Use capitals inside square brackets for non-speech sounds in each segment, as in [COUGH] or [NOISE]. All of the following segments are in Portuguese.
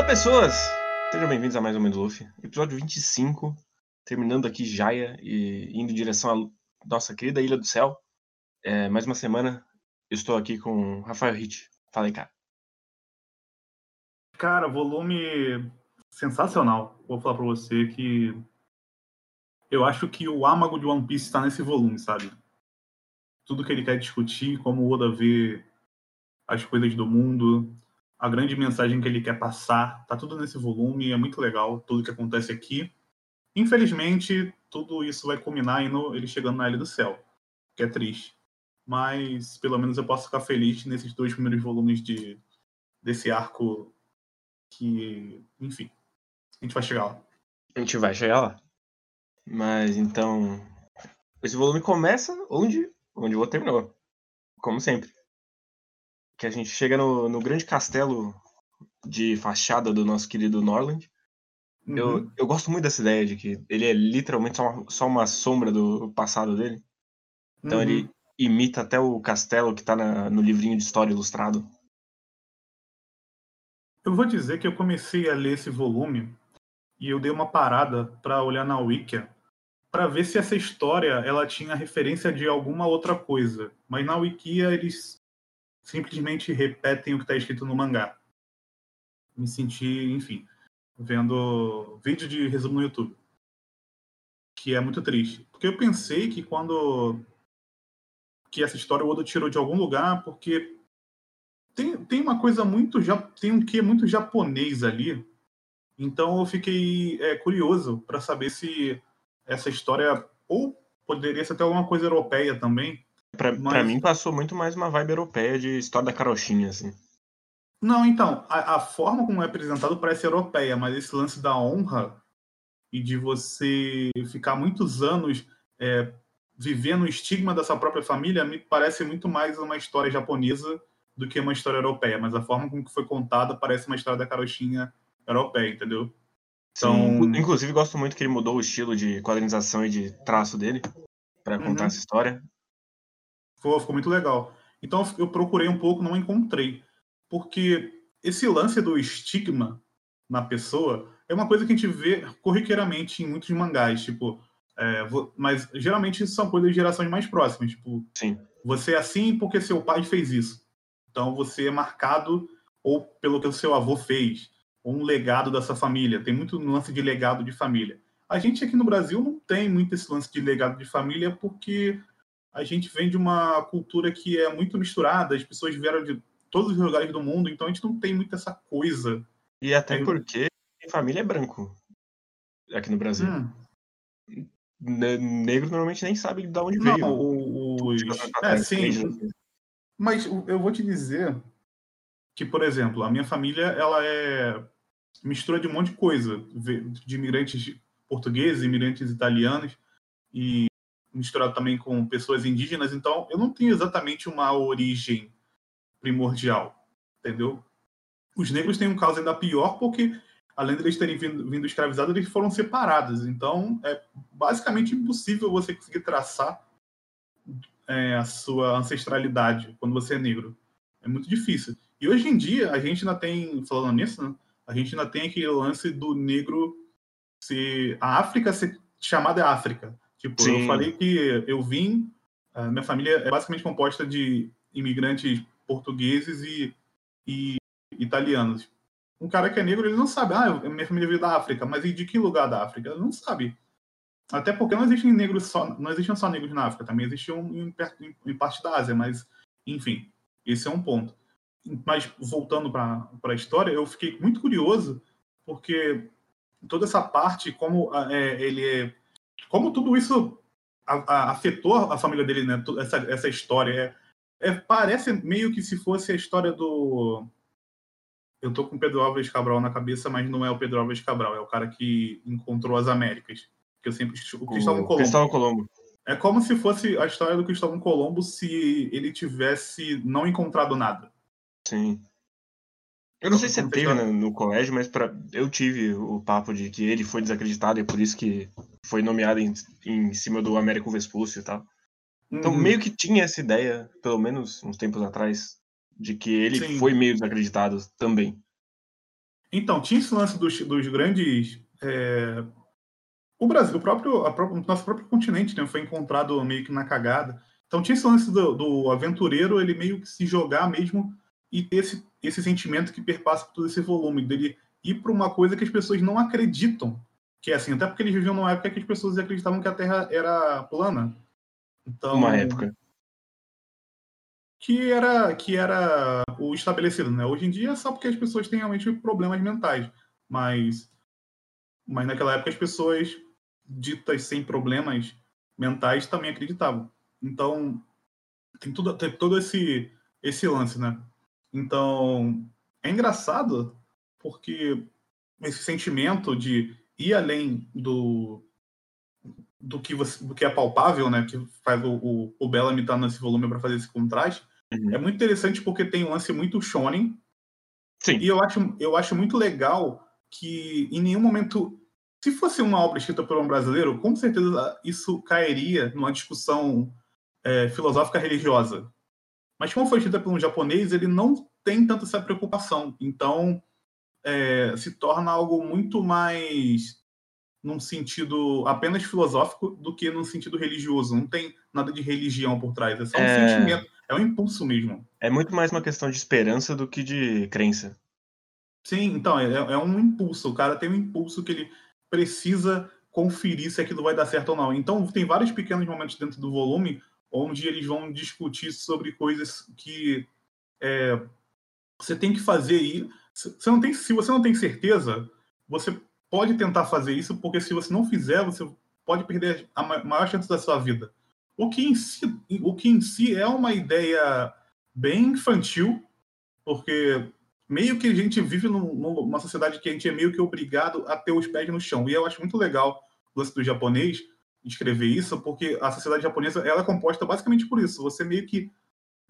Olá, pessoas! Sejam bem-vindos a mais um Luffy, episódio 25, terminando aqui Jaya e indo em direção à nossa querida Ilha do Céu. É, mais uma semana, eu estou aqui com Rafael Hit. Fala aí, cara. Cara, volume sensacional. Vou falar pra você que eu acho que o âmago de One Piece está nesse volume, sabe? Tudo que ele quer discutir, como o Oda vê as coisas do mundo, a grande mensagem que ele quer passar, tá tudo nesse volume, é muito legal tudo que acontece aqui. Infelizmente, tudo isso vai culminar indo ele chegando na Ilha do Céu, que é triste. Mas pelo menos eu posso ficar feliz nesses dois primeiros volumes de desse arco que, enfim, a gente vai chegar lá. A gente vai chegar lá. Mas então, esse volume começa onde onde o outro terminou, como sempre que a gente chega no, no grande castelo de fachada do nosso querido Norland. Uhum. Eu, eu gosto muito dessa ideia de que ele é literalmente só uma, só uma sombra do passado dele. Então uhum. ele imita até o castelo que tá na, no livrinho de história ilustrado. Eu vou dizer que eu comecei a ler esse volume e eu dei uma parada para olhar na Wikia para ver se essa história ela tinha referência de alguma outra coisa. Mas na Wikia eles simplesmente repetem o que está escrito no mangá. Me senti, enfim, vendo vídeo de resumo no YouTube. Que é muito triste. Porque eu pensei que quando. que essa história o Oda tirou de algum lugar, porque tem, tem uma coisa muito. tem um que muito japonês ali. Então eu fiquei é, curioso para saber se essa história. ou poderia ser até alguma coisa europeia também Pra, Mas... pra mim passou muito mais uma vibe europeia de história da carochinha, assim. Não, então, a, a, forma como é apresentado parece europeia, mas esse lance da honra e de você ficar muitos anos é, vivendo o estigma da sua própria família me parece muito mais uma história japonesa do que uma história europeia. Mas a forma como que foi contada parece uma história da carochinha europeia, entendeu? Então... Sim, inclusive gosto muito que ele mudou o estilo de quadrinização e de traço dele para contar uhum. essa história. Ficou, ficou muito legal. Então eu procurei um pouco, não encontrei. Porque esse lance do estigma na pessoa é uma coisa que a gente vê corriqueiramente em muitos mangás, tipo, é, mas geralmente são coisas de gerações mais próximas, tipo, Sim. você é assim porque seu pai fez isso. Então você é marcado ou pelo que o seu avô fez, ou um legado dessa família. Tem muito lance de legado de família. A gente aqui no Brasil não tem muito esse lance de legado de família porque a gente vem de uma cultura que é muito misturada, as pessoas vieram de todos os lugares do mundo, então a gente não tem muito essa coisa. E até porque família é branco aqui no Brasil. Hum. Negro normalmente nem sabe de onde não, veio. Os... É, [LAUGHS] sim. Mas eu vou te dizer que, por exemplo, a minha família ela é mistura de um monte de coisa, de imigrantes portugueses, imigrantes italianos, e misturado também com pessoas indígenas, então eu não tenho exatamente uma origem primordial, entendeu? Os negros têm um caso ainda pior porque, além de eles terem vindo, vindo escravizados, eles foram separados. Então, é basicamente impossível você conseguir traçar é, a sua ancestralidade quando você é negro. É muito difícil. E hoje em dia, a gente ainda tem, falando nisso, né, a gente ainda tem aquele lance do negro ser. A África ser chamada África. Tipo, Sim. eu falei que eu vim, minha família é basicamente composta de imigrantes portugueses e, e italianos. Um cara que é negro, ele não sabe, ah, minha família veio da África, mas e de que lugar da África? Ele não sabe. Até porque não existem negros só, não existiam só negros na África, também existiam em, em, em parte da Ásia, mas enfim, esse é um ponto. Mas voltando para a história, eu fiquei muito curioso porque toda essa parte, como é, ele é como tudo isso afetou a família dele, né? Essa, essa história. É, é, parece meio que se fosse a história do. Eu tô com Pedro Álvares Cabral na cabeça, mas não é o Pedro Álvares Cabral, é o cara que encontrou as Américas. Que eu sempre. O Cristóvão Colombo. Cristóvão Colombo. É como se fosse a história do Cristóvão Colombo se ele tivesse não encontrado nada. Sim. Eu não sei se você teve no, no, colégio, mas pra, eu tive o papo de que ele foi desacreditado e por isso que foi nomeado em, em cima do Américo Vespúcio e tal. Então, uhum. meio que tinha essa ideia, pelo menos uns tempos atrás, de que ele Sim. foi meio desacreditado também. Então, tinha esse lance dos, dos grandes. É... O Brasil, o próprio, a próprio, nosso próprio continente, né, foi encontrado meio que na cagada. Então tinha esse lance do, do aventureiro, ele meio que se jogar mesmo e ter esse, esse sentimento que perpassa por todo esse volume, dele ir para uma coisa que as pessoas não acreditam que é assim, até porque eles viviam numa época que as pessoas acreditavam que a Terra era plana. Então, uma época que era que era o estabelecido, né? Hoje em dia é só porque as pessoas têm realmente problemas mentais, mas mas naquela época as pessoas ditas sem problemas mentais também acreditavam. Então tem tudo tem todo esse esse lance, né? Então é engraçado porque esse sentimento de ir além do do que você do que é palpável, né? Que faz o, o, o Bellamy estar nesse volume para fazer esse contraste. Uhum. É muito interessante porque tem um lance muito shonen. Sim. E eu acho, eu acho muito legal que em nenhum momento. Se fosse uma obra escrita por um brasileiro, com certeza isso cairia numa discussão é, filosófica religiosa. Mas como foi escrita por um japonês, ele não tem tanto essa preocupação. Então, é, se torna algo muito mais num sentido apenas filosófico do que num sentido religioso. Não tem nada de religião por trás, é só um é... sentimento, é um impulso mesmo. É muito mais uma questão de esperança do que de crença. Sim, então, é, é um impulso. O cara tem um impulso que ele precisa conferir se aquilo vai dar certo ou não. Então, tem vários pequenos momentos dentro do volume onde eles vão discutir sobre coisas que é, você tem que fazer aí. Você não tem, se você não tem certeza, você pode tentar fazer isso, porque se você não fizer, você pode perder a maior chance da sua vida. O que em si, o que em si é uma ideia bem infantil, porque meio que a gente vive numa sociedade que a gente é meio que obrigado a ter os pés no chão. E eu acho muito legal o lance do japonês escrever isso, porque a sociedade japonesa ela é composta basicamente por isso. Você meio que,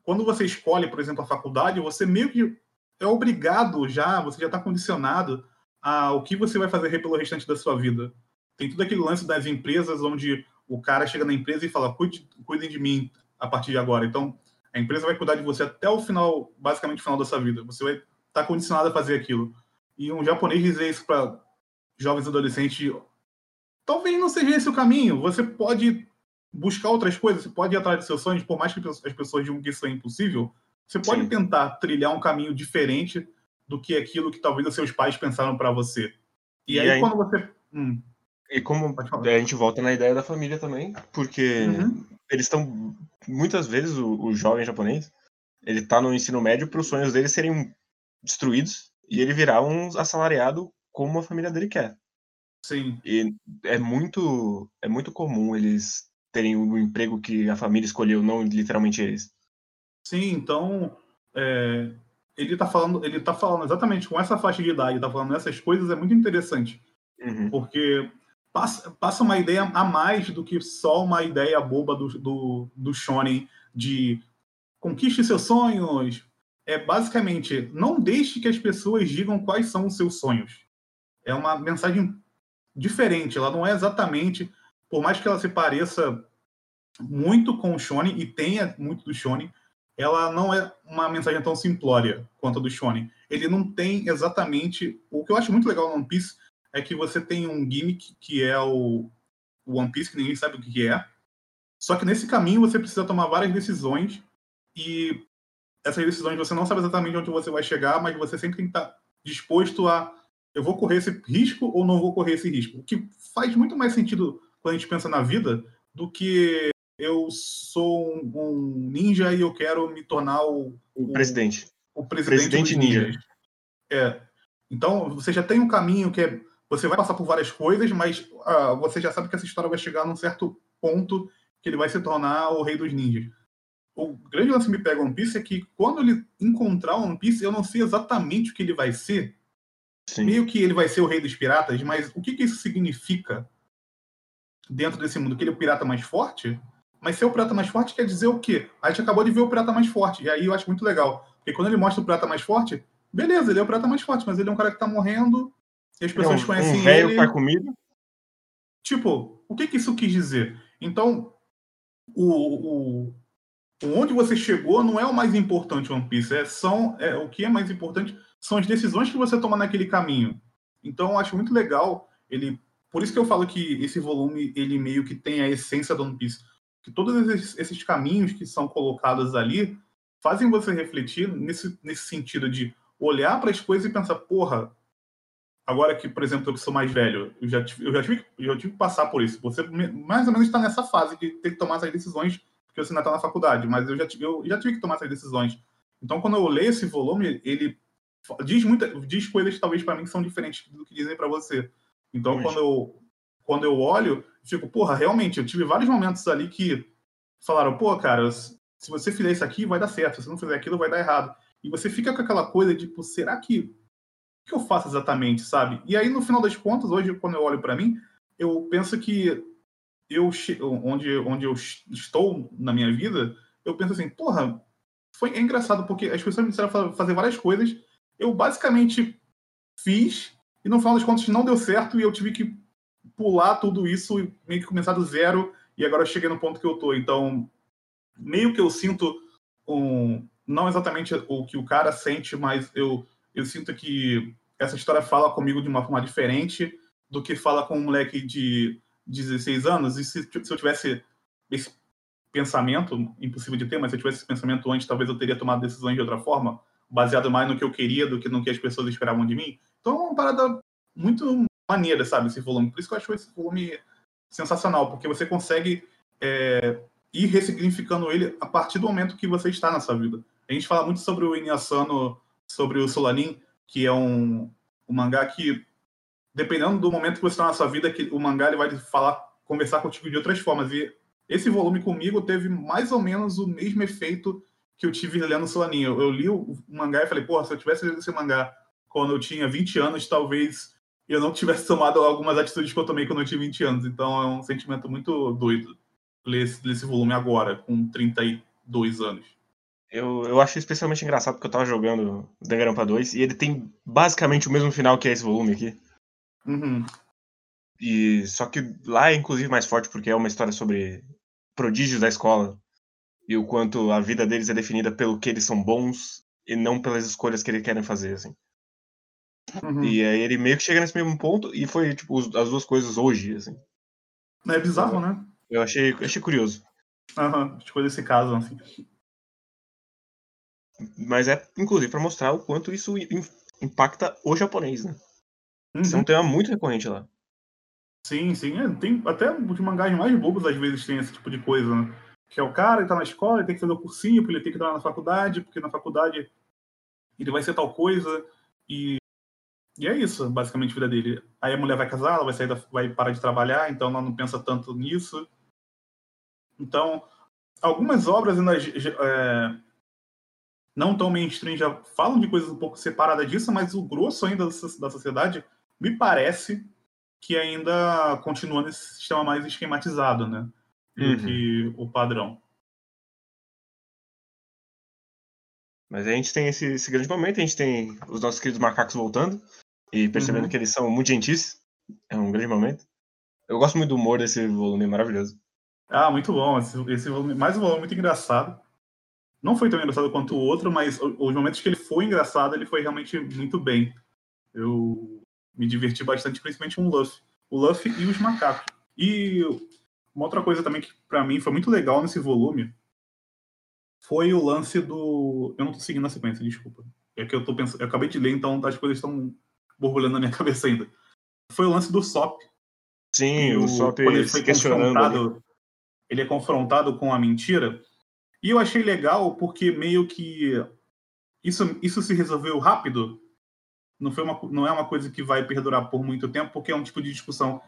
quando você escolhe, por exemplo, a faculdade, você meio que é obrigado já, você já está condicionado a o que você vai fazer pelo restante da sua vida. Tem tudo aquele lance das empresas onde o cara chega na empresa e fala: Cuide, cuidem de mim a partir de agora. Então, a empresa vai cuidar de você até o final, basicamente o final da sua vida. Você vai estar tá condicionado a fazer aquilo. E um japonês dizer isso para jovens adolescentes, talvez não seja esse o caminho. Você pode buscar outras coisas, você pode ir atrás dos seus sonhos, por mais que as pessoas digam que isso é impossível. Você pode Sim. tentar trilhar um caminho diferente do que aquilo que talvez os seus pais pensaram para você. E, e aí, aí, quando você. Hum, e como a gente volta na ideia da família também, porque uhum. eles estão. Muitas vezes o, o, jovem japonês ele tá no ensino médio para os sonhos dele serem destruídos e ele virar um assalariado como a família dele quer. Sim. E é muito, é muito comum eles terem o emprego que a família escolheu, não literalmente eles. Sim, então é, ele está falando, ele tá falando exatamente com essa faixa de idade, está falando essas coisas, é muito interessante. Uhum. Porque passa, passa uma ideia a mais do que só uma ideia boba do, do, do Shonen de conquiste seus sonhos. É basicamente, não deixe que as pessoas digam quais são os seus sonhos. É uma mensagem diferente, ela não é exatamente, por mais que ela se pareça muito com o Shonen e tenha muito do Shonen, ela não é uma mensagem tão simplória quanto a do Shonen. Ele não tem exatamente. O que eu acho muito legal no One Piece é que você tem um gimmick que é o, One Piece, que ninguém sabe o que é. Só que nesse caminho você precisa tomar várias decisões e essas decisões você não sabe exatamente onde você vai chegar, mas você sempre tem que estar disposto a eu vou correr esse risco ou não vou correr esse risco. O que faz muito mais sentido quando a gente pensa na vida do que eu sou um, um, ninja e eu quero me tornar o, o presidente. O presidente, presidente ninja. É. Então, você já tem um caminho que é. Você vai passar por várias coisas, mas uh, você já sabe que essa história vai chegar num certo ponto que ele vai se tornar o rei dos ninjas. O grande lance que me pega One Piece é que quando ele encontrar One Piece, eu não sei exatamente o que ele vai ser. Sim. Meio que ele vai ser o rei dos piratas, mas o que, que isso significa dentro desse mundo? Que ele é o pirata mais forte? Mas ser o pirata mais forte quer dizer o quê? A gente acabou de ver o pirata mais forte. E aí eu acho muito legal. Porque quando ele mostra o pirata mais forte, beleza, ele é o pirata mais forte, mas ele é um cara que tá morrendo. E as pessoas um, conhecem um ele. Pra comida. Tipo, o que, que isso quis dizer? Então, o, o, onde você chegou não é o mais importante One Piece. É, são, é, o que é mais importante são as decisões que você toma naquele caminho. Então, eu acho muito legal ele. Por isso que eu falo que esse volume ele meio que tem a essência do One Piece, que todos esses, esses caminhos que são colocados ali fazem você refletir nesse, nesse sentido de olhar para as coisas e pensar, porra, agora que, por exemplo, eu que sou mais velho, eu já, tive, eu já, tive, eu já tive que passar por isso. Você mais ou menos está nessa fase de ter que tomar essas decisões, porque você ainda está na faculdade, mas eu já, eu já tive que tomar essas decisões. Então, quando eu leio esse volume, ele diz, muita, diz coisas, talvez, para mim, que são diferentes do que dizem para você. Então, quando eu, quando eu olho, fico, porra, realmente, eu tive vários momentos ali que falaram, pô, cara, se você fizer isso aqui, vai dar certo, se você não fizer aquilo, vai dar errado. E você fica com aquela coisa de, tipo, será que. O que eu faço exatamente, sabe? E aí, no final das contas, hoje, quando eu olho para mim, eu penso que eu, onde, onde eu estou na minha vida, eu penso assim, porra, foi é engraçado, porque as pessoas me disseram fazer várias coisas, eu basicamente fiz, e no final das contas não deu certo, e eu tive que pular tudo isso e meio que começar do zero, e agora eu cheguei no ponto que eu tô. Então, meio que eu sinto um, não exatamente o que o cara sente, mas eu, eu sinto que essa história fala comigo de uma forma diferente do que fala com um moleque de 16 anos. E se, se eu tivesse esse pensamento, impossível de ter, mas se eu tivesse esse pensamento antes, talvez eu teria tomado decisões de outra forma, baseado mais no que eu queria do que no que as pessoas esperavam de mim. Então é uma parada muito maneira, sabe, esse volume. Por isso que eu acho esse volume sensacional, porque você consegue é, ir ressignificando ele a partir do momento que você está na sua vida. A gente fala muito sobre o Inuyasano, sobre o Solanin, que é um, um mangá que, dependendo do momento que você está na sua vida, que o mangá ele vai falar, conversar contigo de outras formas. E esse volume comigo teve mais ou menos o mesmo efeito que eu tive lendo o Solanin. Eu, eu li o, o mangá e falei, porra, se eu tivesse lido esse mangá quando eu tinha 20 anos, talvez eu não [LAUGHS] tivesse tomado algumas atitudes que eu tomei quando eu tinha 20 anos. Então é um sentimento muito doido ler esse, ler esse volume agora, com 32 anos. Eu, eu acho especialmente engraçado porque eu tava jogando Danganronpa 2 e ele tem basicamente o mesmo final que é esse volume aqui. Uhum. E só que lá é inclusive mais forte porque é uma história sobre prodígios da escola e o quanto a vida deles é definida pelo que eles são bons e não pelas escolhas que eles querem fazer, assim. Uhum. E aí ele meio que chega nesse mesmo ponto e foi, tipo, as duas coisas hoje, assim. É bizarro, né? Eu achei, achei curioso. Aham, uhum. coisas se casam, assim. Mas é, inclusive, para mostrar o quanto isso impacta o japonês, né? Uhum. Isso é um tema muito recorrente lá. Sim, sim. É, tem até os mangás mais bobos às vezes tem esse tipo de coisa, né? Que é o cara, ele tá na escola, ele tem que fazer o cursinho, porque ele tem que estar na faculdade, porque na faculdade ele vai ser tal coisa. E, e é isso, basicamente, a vida dele. Aí a mulher vai casar, ela vai sair da, vai parar de trabalhar, então ela não pensa tanto nisso. Então, algumas obras ainda é, não tão mainstream já falam de coisas um pouco separadas disso, mas o grosso ainda da sociedade me parece que ainda continua nesse sistema mais esquematizado, né? Do uhum. que o padrão. Mas a gente tem esse, esse, grande momento, a gente tem os nossos queridos macacos voltando e percebendo uhum. que eles são muito gentis. É um grande momento. Eu gosto muito do humor desse volume, é maravilhoso. Ah, muito bom. Esse, esse volume, mais um volume muito engraçado não foi tão engraçado quanto o outro, mas os momentos que ele foi engraçado, ele foi realmente muito bem. Eu me diverti bastante, principalmente com o Luffy. O Luffy e os macacos. E uma outra coisa também que para mim foi muito legal nesse volume foi o lance do. Eu não tô seguindo a sequência, desculpa. É que eu tô pensando. Eu acabei de ler, então as coisas estão borbulhando na minha [LAUGHS] cabeça ainda. Foi o lance do Sop. Sim, o, o Sop quando ele foi confrontado. Ele é confrontado com a mentira. E eu achei legal porque meio que isso, isso se resolveu rápido. Não, foi uma, não é uma coisa que vai perdurar por muito tempo, porque é um tipo de discussão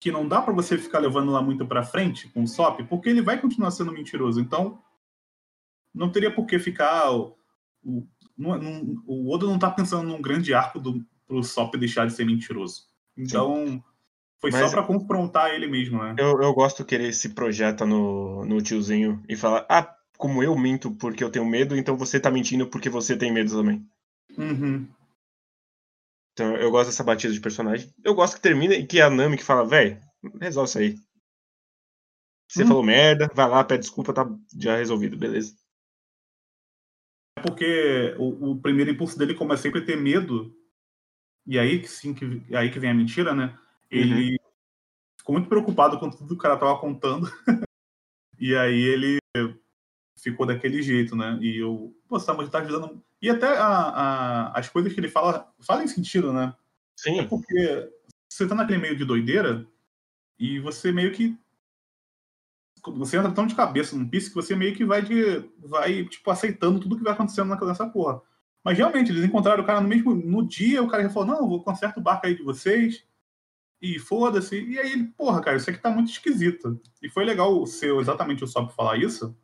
que não dá para você ficar levando lá muito para frente com o SOP, porque ele vai continuar sendo mentiroso. Então, não teria por que ficar. O, o, não, o Oda não está pensando num grande arco do, pro SOP deixar de ser mentiroso. Então, Sim. foi Mas só para confrontar ele mesmo, né? Eu, eu gosto que ele se projeta no, no tiozinho e fala: Ah, como eu minto porque eu tenho medo, então você tá mentindo porque você tem medo também. Uhum. Então eu gosto dessa batida de personagem. Eu gosto que termina e que é a Nami que fala, velho, resolve isso aí. Você uhum. falou merda, vai lá, pede desculpa, tá já resolvido, beleza. porque o, o, primeiro impulso dele, como é sempre ter medo, e aí sim que aí que vem a mentira, né? Ele uhum. ficou muito preocupado com tudo que o cara tava contando. [LAUGHS] e aí ele ficou daquele jeito, né? E eu, pô, você tá, tá ajudando. E até a, a, as coisas que ele fala fazem sentido, né? Sim. É porque você tá naquele meio de doideira e você meio que você entra tão de cabeça num piso que você meio que vai de vai tipo aceitando tudo que vai acontecendo nessa porra. Mas realmente eles encontraram o cara no mesmo no dia, o cara falou: "Não, vou conserto o barco aí de vocês". E foda-se. E aí, porra, cara, isso aqui tá muito esquisito. E foi legal ser exatamente o Sop falar isso,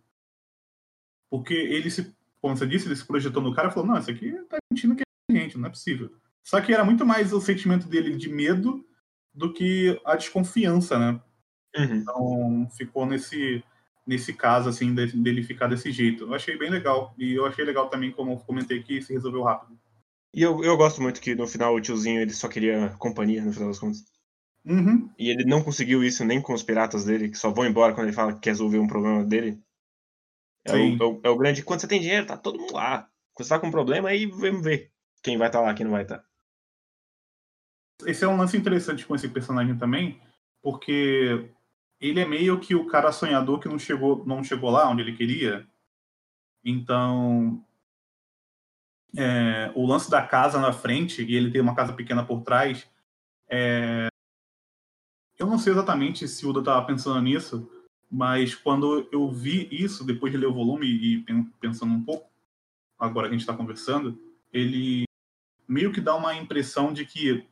porque ele se, como você disse, ele se projetou no cara e falou: "Não, isso aqui tá mentindo que é gente, não é possível". Só que era muito mais o sentimento dele de medo do que a desconfiança, né? Uhum. Então ficou nesse nesse caso assim dele ficar desse jeito. Eu achei bem legal e eu achei legal também como eu comentei que se resolveu rápido. E eu, eu gosto muito que no final o tiozinho ele só queria companhia no final das contas. Uhum. E ele não conseguiu isso nem com os piratas dele, que só vão embora quando ele fala que quer resolver um problema dele. É o, é o, é o, grande. Quando você tem dinheiro, tá todo mundo lá. Quando você tá com um problema, aí vamos ver quem vai estar tá lá, quem não vai estar. Tá. Esse é um lance interessante com esse personagem também, porque ele é meio que o cara sonhador que não chegou, não chegou lá onde ele queria. Então, é, o lance da casa na frente, e ele tem uma casa pequena por trás, é, eu não sei exatamente se o Uda estava pensando nisso, mas quando eu vi isso, depois de ler o volume e pensando um pouco, agora que a gente está conversando, ele meio que dá uma impressão de que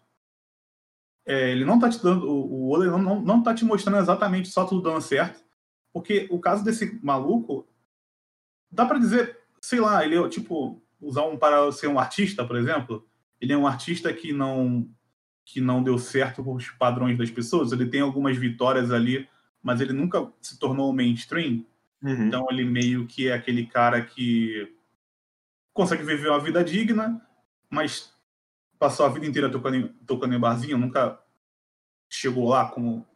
é, ele não tá te dando, o, o não, não, não tá te mostrando exatamente só tudo dando certo, porque o caso desse maluco, dá para dizer, sei lá, ele é tipo, usar um para ser um artista, por exemplo, ele é um artista que não que não deu certo com os padrões das pessoas, ele tem algumas vitórias ali, mas ele nunca se tornou mainstream, uhum. então ele meio que é aquele cara que consegue viver uma vida digna, mas passou a vida inteira tocando em, tocando em barzinho, nunca chegou lá como,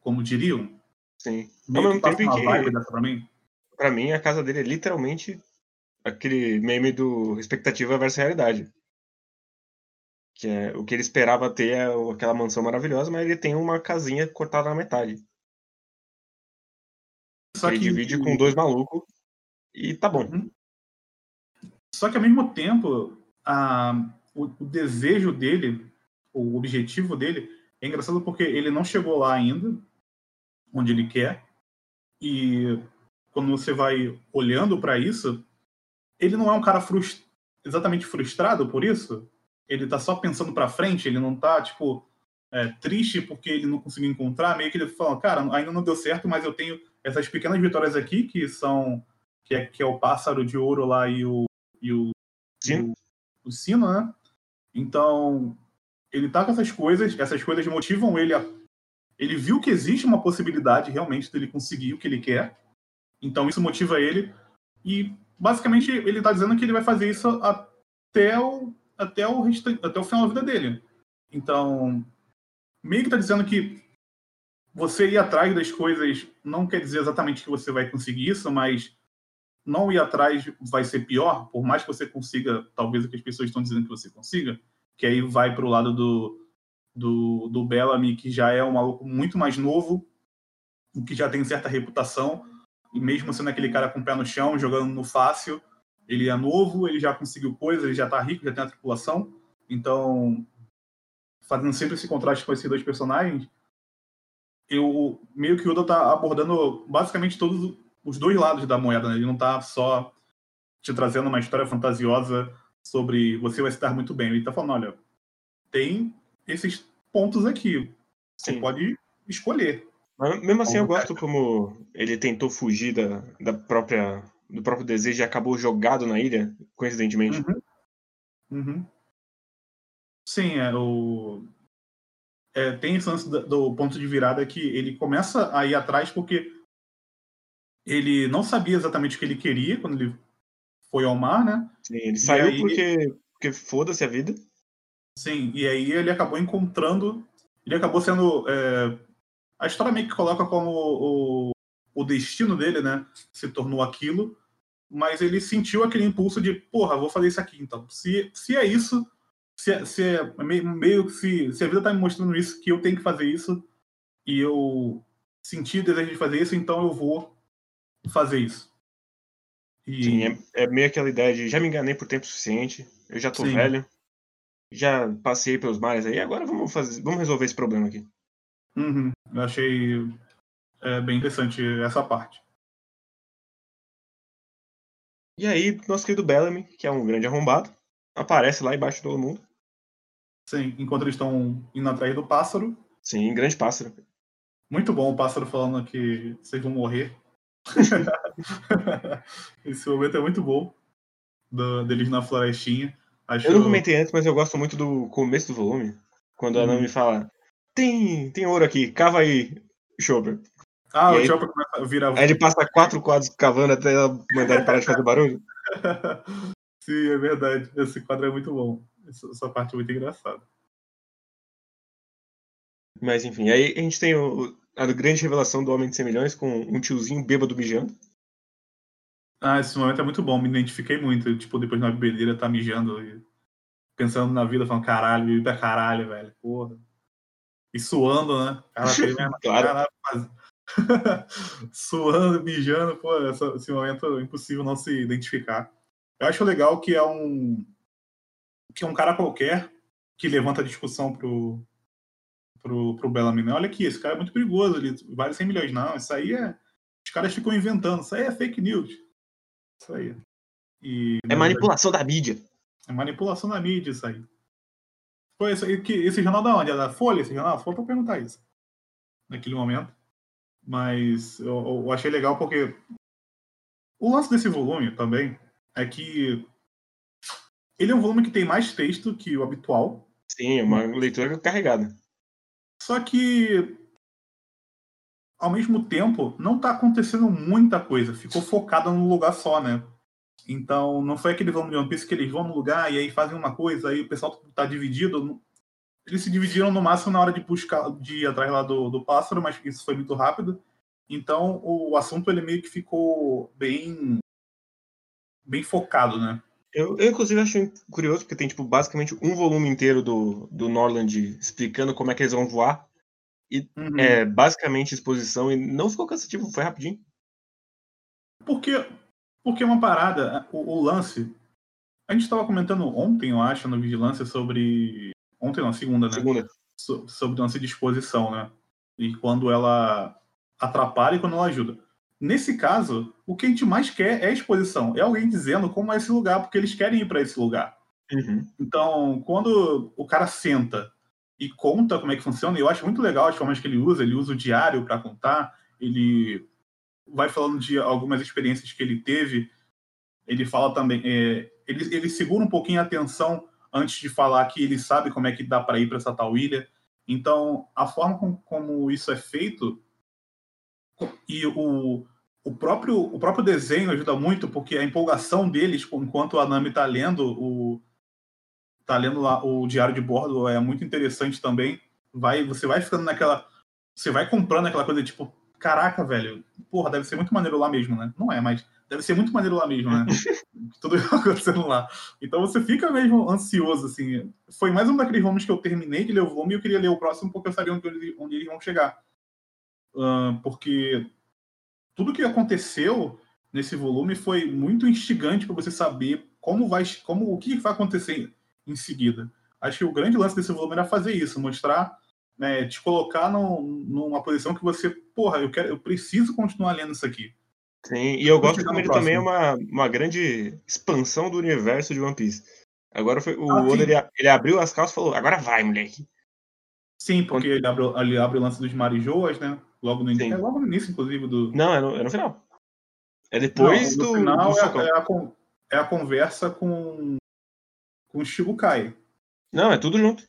como diriam. Sim. Meio Ao mesmo tempo que, vibe dessa pra mim. Pra mim, a casa dele é literalmente aquele meme do expectativa versus realidade. Que é o que ele esperava ter é aquela mansão maravilhosa, mas ele tem uma casinha cortada na metade. Só ele que... divide com dois malucos e tá bom. Uhum. Só que ao mesmo tempo, a, o, o desejo dele, o objetivo dele, é engraçado porque ele não chegou lá ainda, onde ele quer, e quando você vai olhando para isso, ele não é um cara frust... exatamente frustrado por isso. Ele tá só pensando para frente, ele não tá, tipo, é, triste porque ele não conseguiu encontrar. Meio que ele fala, cara, ainda não deu certo, mas eu tenho essas pequenas vitórias aqui, que são. que é, que é o pássaro de ouro lá e o. E o, Sim. o, o sino, né? Então, ele tá com essas coisas, essas coisas motivam ele a. Ele viu que existe uma possibilidade realmente dele conseguir o que ele quer. Então, isso motiva ele. E, basicamente, ele tá dizendo que ele vai fazer isso até o, até o, até o final da vida dele. Então, meio que tá dizendo que você ir atrás das coisas não quer dizer exatamente que você vai conseguir isso, mas não ir atrás vai ser pior, por mais que você consiga, talvez o que as pessoas estão dizendo que você consiga, que aí vai para o lado do, do, do Bellamy, que já é um maluco muito mais novo, que já tem certa reputação, e mesmo sendo aquele cara com o pé no chão, jogando no fácil, ele é novo, ele já conseguiu coisas, ele já está rico, já tem a tripulação, então, fazendo sempre esse contraste com esses dois personagens, eu meio que o Oda está abordando basicamente todos os dois lados da moeda, né? Ele não está só te trazendo uma história fantasiosa sobre você vai se dar muito bem. Ele está falando, olha, tem esses pontos aqui. Você Sim. pode escolher. Mas mesmo assim, eu gosto como ele tentou fugir da, da própria do próprio desejo e acabou jogado na ilha, coincidentemente. Uhum. Uhum. Sim, é, o... É, tem esse lance do, do ponto de virada que ele começa a ir atrás porque ele não sabia exatamente o que ele queria quando ele foi ao mar, né? Sim, ele saiu aí, porque, porque foda-se a vida. Sim, e aí ele acabou encontrando. Ele acabou sendo. É, a história meio que coloca como o, o destino dele, né? Se tornou aquilo. mas ele sentiu aquele impulso de, porra, vou fazer isso aqui. Então, se, se é isso, se, é, se meio que se, se a vida tá me mostrando isso, que eu tenho que fazer isso, e eu senti o desejo de fazer isso, então eu vou fazer isso. E... Sim, é, é, meio aquela ideia de já me enganei por tempo suficiente, eu já tô Sim. velho, já passei pelos mares aí, agora vamos fazer, vamos resolver esse problema aqui. Uhum, eu achei é, bem interessante essa parte. E aí, nosso querido Bellamy, que é um grande arrombado, aparece lá embaixo de todo mundo. Sim, enquanto eles estão indo atrás do pássaro. Sim, grande pássaro. Muito bom o pássaro falando que vocês vão morrer. [LAUGHS] Esse momento é muito bom. Do, deles na florestinha. Acho... Eu não comentei antes, mas eu gosto muito do começo do volume. Quando a Nami uhum. fala: tem, tem ouro aqui, cava aí, Chopper. Ah, e o Chopper começa a virar. Aí ele passa quatro quadros cavando até ela mandar ele parar de fazer barulho. [LAUGHS] Sim, é verdade. Esse quadro é muito bom. Essa, parte é muito engraçada. Mas enfim, aí a gente tem o, a grande revelação do Homem de 100 milhões com um tiozinho bêbado mijando. Ah, esse momento é muito bom, me identifiquei muito. Tipo, depois na bebedeira tá mijando e pensando na vida, falando caralho, bebida caralho, velho. Porra. E suando, né? Cara, [LAUGHS] claro. [LAUGHS] suando, mijando, pô, esse momento é impossível não se identificar. Eu acho legal que é um que é um cara qualquer que levanta a discussão pro, pro, pro Bellamy. Né? Olha aqui, esse cara é muito perigoso, ele vale 100 milhões. Não, isso aí é. Os caras ficam inventando, isso aí é fake news. Isso aí. E, é manipulação verdade, da mídia. É manipulação da mídia, isso aí. Foi esse, que, esse jornal da onde? É da Folha, esse jornal? Foi pra perguntar isso. Naquele momento. Mas eu, eu achei legal porque o lance desse volume também é que ele é um volume que tem mais texto que o habitual. Sim, é uma leitura carregada. Só que, ao mesmo tempo, não está acontecendo muita coisa. Ficou focada num lugar só, né? Então, não foi aquele vamos de One Piece que eles vão no lugar e aí fazem uma coisa, aí o pessoal está dividido. Eles se dividiram no máximo na hora de buscar, de ir atrás lá do, do pássaro, mas isso foi muito rápido. Então, o assunto ele meio que ficou bem bem focado, né? Eu, eu, inclusive, acho curioso, porque tem, tipo, basicamente um volume inteiro do, do Norland explicando como é que eles vão voar. E uhum. é basicamente exposição e não ficou cansativo, foi rapidinho. Porque, porque uma parada, o, o lance. A gente estava comentando ontem, eu acho, no Vigilância sobre. Ontem não, segunda, né? Segunda. So, sobre o lance de exposição, né? E quando ela atrapalha e quando ela ajuda. Nesse caso, o que a gente mais quer é exposição. É alguém dizendo como é esse lugar, porque eles querem ir para esse lugar. Uhum. Então, quando o cara senta e conta como é que funciona, eu acho muito legal as formas que ele usa. Ele usa o diário para contar, ele vai falando de algumas experiências que ele teve. Ele fala também, é, ele, ele segura um pouquinho a atenção antes de falar que ele sabe como é que dá para ir para essa tal ilha. Então, a forma com, como isso é feito e o, o, próprio, o próprio desenho ajuda muito, porque a empolgação deles, enquanto a Nami está lendo o tá lendo lá o diário de bordo, é muito interessante também. Vai, você vai ficando naquela. Você vai comprando aquela coisa tipo, caraca, velho, porra, deve ser muito maneiro lá mesmo, né? Não é, mas deve ser muito maneiro lá mesmo, né? [LAUGHS] Tudo [LAUGHS] acontecendo lá. Então você fica mesmo ansioso, assim. Foi mais um daqueles volumes que eu terminei de ler o volume e eu queria ler o próximo porque eu sabia onde, onde eles vão chegar porque tudo que aconteceu nesse volume foi muito instigante para você saber como vai, como o que vai acontecer em seguida. Acho que o grande lance desse volume era fazer isso, mostrar, né, te colocar no, numa posição que você, porra, eu quero, eu preciso continuar lendo isso aqui. Sim, e eu gosto como ele próximo. também é uma, uma grande expansão do universo de One Piece. Agora foi o ah, Oda, ele, ele, abriu as calças e falou: agora vai, moleque. Sim, porque ele abre, ele abre o lance dos Marijoas, né? Logo no início. É logo no início, inclusive, do. Não, é no, é no final. É depois Não, do. final do é, é, a, é a conversa com. com o Shibukai. Não, é tudo junto.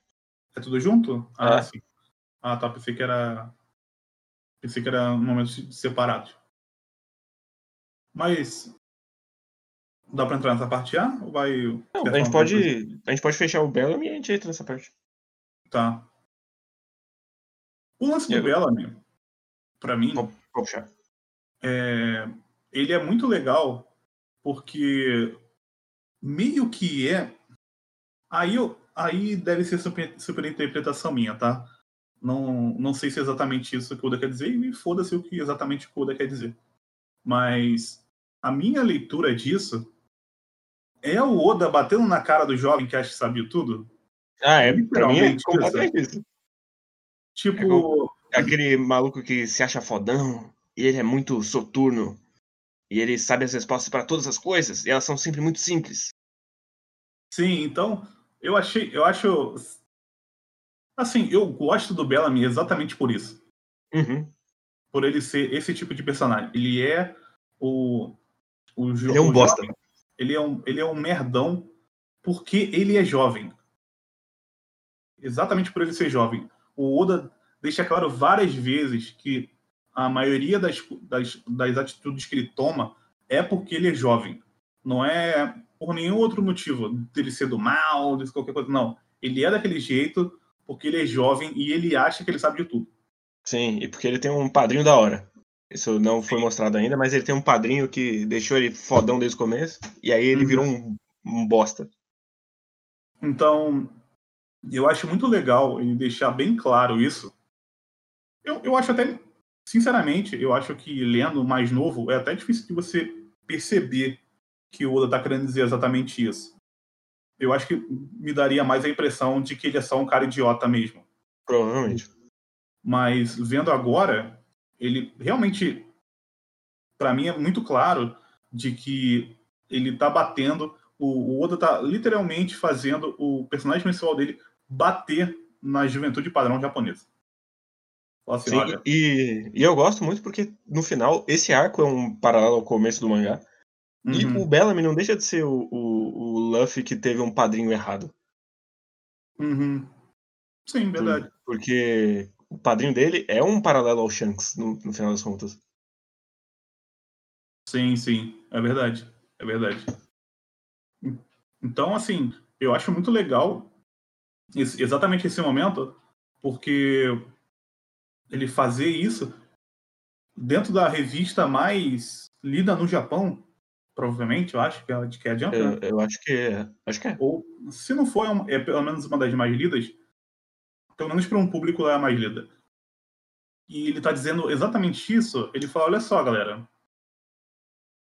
É tudo junto? Ah, é. sim. Ah, tá. Pensei que era. Pensei que era um momento separado. Mas. Dá pra entrar nessa parte já? Ou vai. Não, a gente pode. A gente pode fechar o Bellamy e a gente entra nessa parte. Tá. O lance do Bellamy, para mim. É, ele é muito legal porque meio que é. Aí, eu, aí deve ser super, super interpretação minha, tá? Não, não sei se é exatamente isso que o Oda quer dizer, e foda-se o que exatamente o Oda quer dizer. Mas a minha leitura disso é o Oda batendo na cara do jovem que acha que sabia tudo. Ah, é, pra mim é completamente isso. Tipo. Aquele maluco que se acha fodão, e ele é muito soturno, e ele sabe as respostas para todas as coisas, e elas são sempre muito simples. Sim, então, eu achei, eu acho. Assim, eu gosto do Bellamy exatamente por isso. Uhum. Por ele ser esse tipo de personagem. Ele é o. o ele é um bosta. Jovem, ele é um, ele é um merdão porque ele é jovem. Exatamente por ele ser jovem. O Oda deixa claro várias vezes que a maioria das, das, das atitudes que ele toma é porque ele é jovem. Não é por nenhum outro motivo, dele ser do mal, de qualquer coisa. Não. Ele é daquele jeito porque ele é jovem e ele acha que ele sabe de tudo. Sim, e porque ele tem um padrinho da hora. Isso não foi mostrado ainda, mas ele tem um padrinho que deixou ele fodão desde o começo, e aí ele uhum. virou um, um bosta. Então, eu acho muito legal ele deixar bem claro isso. Eu, eu acho até, sinceramente, eu acho que lendo mais novo é até difícil de você perceber que o Oda está querendo dizer exatamente isso. Eu acho que me daria mais a impressão de que ele é só um cara idiota mesmo. Provavelmente. Mas vendo agora, ele realmente, para mim, é muito claro de que ele tá batendo. O, o Oda tá literalmente fazendo o personagem principal dele bater na juventude padrão japonesa. Assim, Sim, e, e, eu gosto muito porque, no final, esse arco é um paralelo ao começo do mangá. Uhum. E o Bellamy não deixa de ser o, o, o Luffy que teve um padrinho errado. Uhum. Sim, verdade. Por, porque o padrinho dele é um paralelo ao Shanks, no, no final das contas. Sim, sim, é verdade. É verdade. Então, assim, eu acho muito legal esse, exatamente esse momento, porque ele fazer isso dentro da revista mais lida no Japão, provavelmente, eu acho que é que adianta. Eu, né? eu acho que é. Acho que é. Ou, se não for, é, é pelo menos uma das mais lidas, pelo menos para um público é a mais lida. E ele está dizendo exatamente isso. Ele fala: olha só, galera,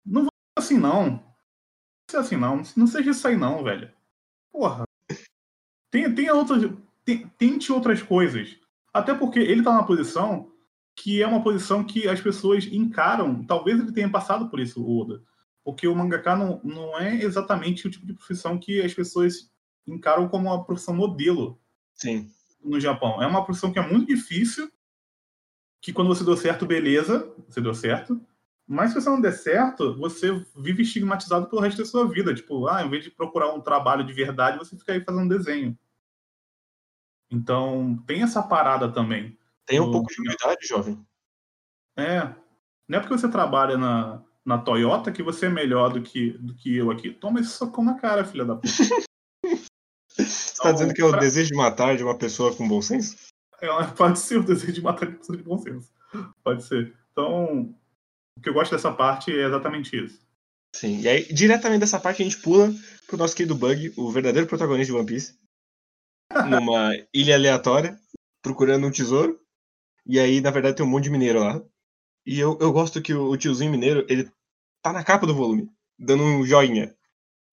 não vai ser assim não. Não ser assim não. Não seja isso aí não, velho. Porra. Tem, tem outras, tem, tente outras coisas. Até porque ele está numa posição que é uma posição que as pessoas encaram. Talvez ele tenha passado por isso, o Oda. Porque o mangaka não, não é exatamente o tipo de profissão que as pessoas encaram como uma profissão modelo. Sim no Japão. É uma profissão que é muito difícil, que quando você deu certo, beleza, você deu certo. Mas se você não der certo, você vive estigmatizado pelo resto da sua vida. Tipo, ah, em vez de procurar um trabalho de verdade, você fica aí fazendo desenho. Então, tem essa parada também. Tem um no... pouco de humildade, jovem. É. Não é porque você trabalha na, na Toyota que você é melhor do que, do que eu aqui. Toma esse socão na cara, filha da puta. [LAUGHS] Você tá dizendo que é o desejo de matar de uma pessoa com bom senso? É, [LAUGHS] pode ser o desejo de matar de uma pessoa de bom senso. Pode ser. Então, o que eu gosto dessa parte é exatamente isso. Sim, e aí, diretamente dessa parte, a gente pula pro nosso querido Bug, o verdadeiro protagonista de One Piece, numa ilha aleatória, procurando um tesouro. E aí, na verdade, tem um monte de mineiro lá. E eu, eu gosto que o, o tiozinho mineiro, ele tá na capa do volume, dando um joinha.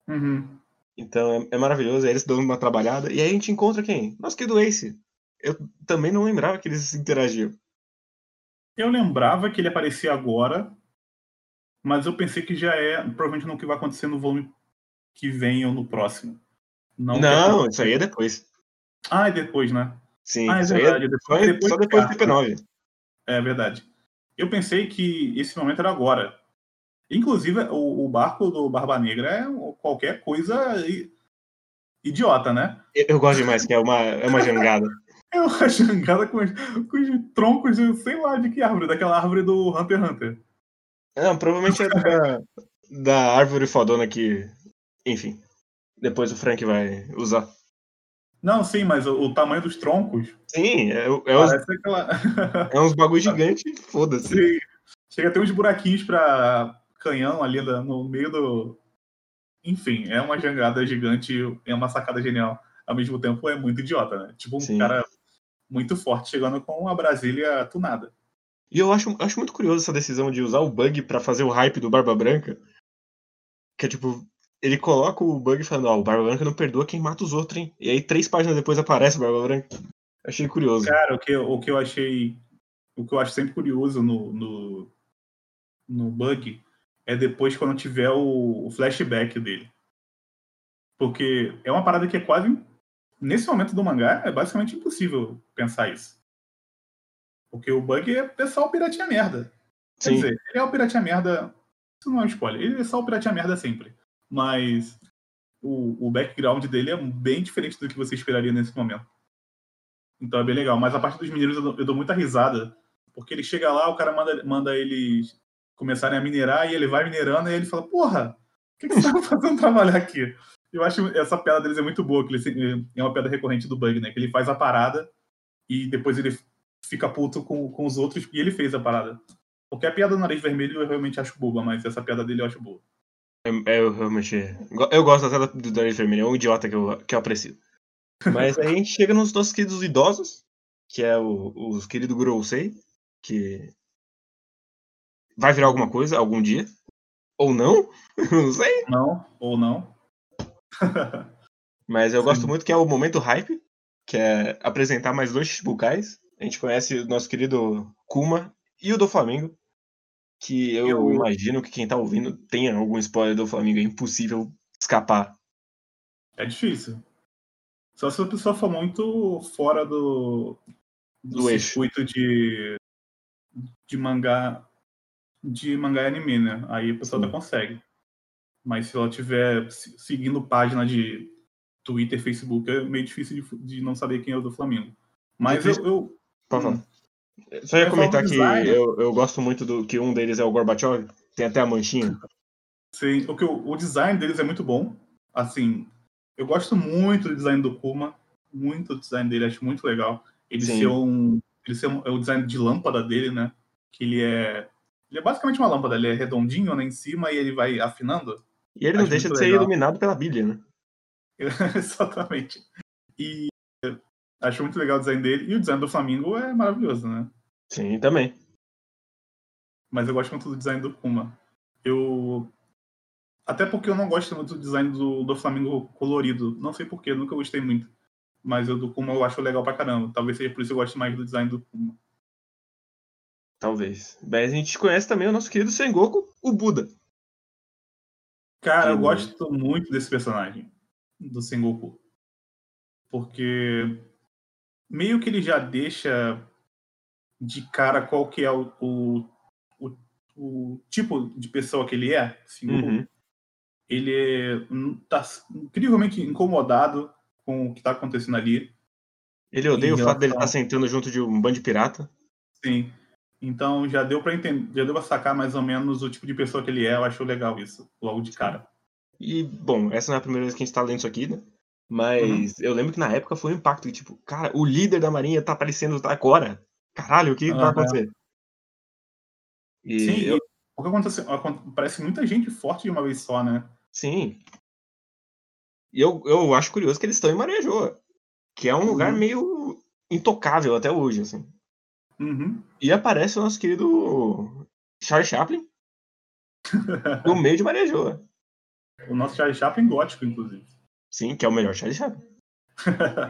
Uhum. Então é, é maravilhoso. Aí eles dão uma trabalhada. E aí a gente encontra quem? Nosso querido Ace. Eu também não lembrava que eles interagiam. Eu lembrava que ele aparecia agora, mas eu pensei que já é provavelmente no que vai acontecer no volume que vem ou no próximo. Não, não isso aí é depois. Ah, é depois, né? Sim, ah, é verdade. É depois, só, depois, só depois do TP9. É verdade. Eu pensei que esse momento era agora. Inclusive, o, o, barco do Barba Negra é qualquer coisa idiota, né? Eu, eu gosto demais, que é uma, é uma jangada. [LAUGHS] é uma jangada com, com os troncos de sei lá de que árvore, daquela árvore do Hunter x Hunter. Não, provavelmente é da, da árvore fodona que. Enfim. Depois o Frank vai usar. Não, sim, mas o, o tamanho dos troncos. Sim, é, é, uns, aquela... [LAUGHS] é uns bagulho gigante, foda-se. Chega a ter uns buraquinhos pra canhão ali no meio do. Enfim, é uma jangada gigante, é uma sacada genial. Ao mesmo tempo, é muito idiota, né? Tipo um Sim. cara muito forte chegando com a Brasília tunada. E eu acho, acho muito curioso essa decisão de usar o bug para fazer o hype do Barba Branca. Que é tipo, ele coloca o bug falando, ó, oh, o Barba Branca não perdoa quem mata os outros, hein? E aí três páginas depois aparece o Barba Branca. Achei curioso. Cara, o que, o que eu achei. O que eu acho sempre curioso no, no, no bug é depois quando tiver o, o flashback dele. Porque é uma parada que é quase. Nesse momento do mangá, é basicamente impossível pensar isso. Porque o bug é, é só o piratinha merda. Quer Sim. dizer, ele é o piratinha merda. Isso não é um spoiler. Ele é só o piratinha merda sempre. Mas o, o background dele é bem diferente do que você esperaria nesse momento. Então é bem legal. Mas a parte dos mineiros eu dou, eu dou muita risada. Porque ele chega lá, o cara manda, manda eles começarem a minerar e ele vai minerando e ele fala: Porra, o que, que você tá [LAUGHS] fazendo trabalhar aqui? Eu acho essa piada deles é muito boa, que ele, é uma piada recorrente do Bug, né? Que ele faz a parada e depois ele fica puto com, com os outros e ele fez a parada. Porque a piada do nariz vermelho eu realmente acho boba, mas essa piada dele eu acho boa. É, é eu realmente. Eu gosto da do nariz vermelho, é um idiota que eu, que eu aprecio. Mas aí a gente chega nos nossos queridos idosos, que é o, o querido Grousei, que vai virar alguma coisa algum dia. Ou não? [LAUGHS] não sei. Não, ou não. [LAUGHS] Mas eu Sim. gosto muito que é o momento hype, que é apresentar mais dois Chichibukais. A gente conhece o nosso querido Kuma e o do Flamengo. Que eu, eu, imagino que quem tá ouvindo tenha algum spoiler do Flamengo. É impossível escapar. É difícil. Só se a pessoa for muito fora do, do, do circuito eixo. de, de mangá de mangá e anime, né? Aí a pessoa Sim. até consegue. Mas se ela tiver seguindo página de Twitter, Facebook, é meio difícil de, de não saber quem é o do Flamengo. Mas eu. eu Pode hum. Só ia comentar que eu, eu gosto muito do que um deles é o Gorbachev, tem até a manchinha. Sim, o, que o, o design deles é muito bom. Assim, eu gosto muito do design do Kuma, muito do design dele, acho muito legal. Ele Sim. ser um. Ele ser um, é o design de lâmpada dele, né? Que ele é. Ele é basicamente uma lâmpada, ele é redondinho né, em cima e ele vai afinando. E ele não deixa de ser legal. iluminado pela Bíblia, né? [LAUGHS] Exatamente. E acho muito legal o design dele. E o design do Flamengo é maravilhoso, né? Sim, também. Mas eu gosto muito do design do Kuma. Eu. Até porque eu não gosto muito do design do, do Flamengo colorido. Não sei porquê, nunca gostei muito. Mas o do Kuma eu acho legal pra caramba. Talvez seja por isso que eu gosto mais do design do Kuma. Talvez. Mas a gente conhece também o nosso querido Sengoku, o Buda. Cara, eu gosto muito desse personagem, do Sengoku. Porque meio que ele já deixa de cara qual que é o, o, o, o tipo de pessoa que ele é. Sengoku. Uhum. Ele é, tá incrivelmente incomodado com o que tá acontecendo ali. Ele odeia o fato dele estar tá sentando junto de um bando de pirata. Sim. Então já deu para entender, já deu para sacar mais ou menos o tipo de pessoa que ele é. Eu acho legal isso, logo de cara. E, bom, essa não é a primeira vez que a gente tá lendo isso aqui, né? Mas uhum. eu lembro que na época foi um impacto, tipo, cara, o líder da marinha tá aparecendo agora. Caralho, o que uhum. vai acontecer? E Sim, eu... o que acontece, parece muita gente forte de uma vez só, né? Sim. E eu, eu acho curioso que eles estão em Marejoa, que é um uhum. lugar meio intocável até hoje, assim. Uhum. E aparece o nosso querido Charlie Chaplin [LAUGHS] no meio de Marejoa. O nosso Charlie Chaplin gótico, inclusive. Sim, que é o melhor Chaplin.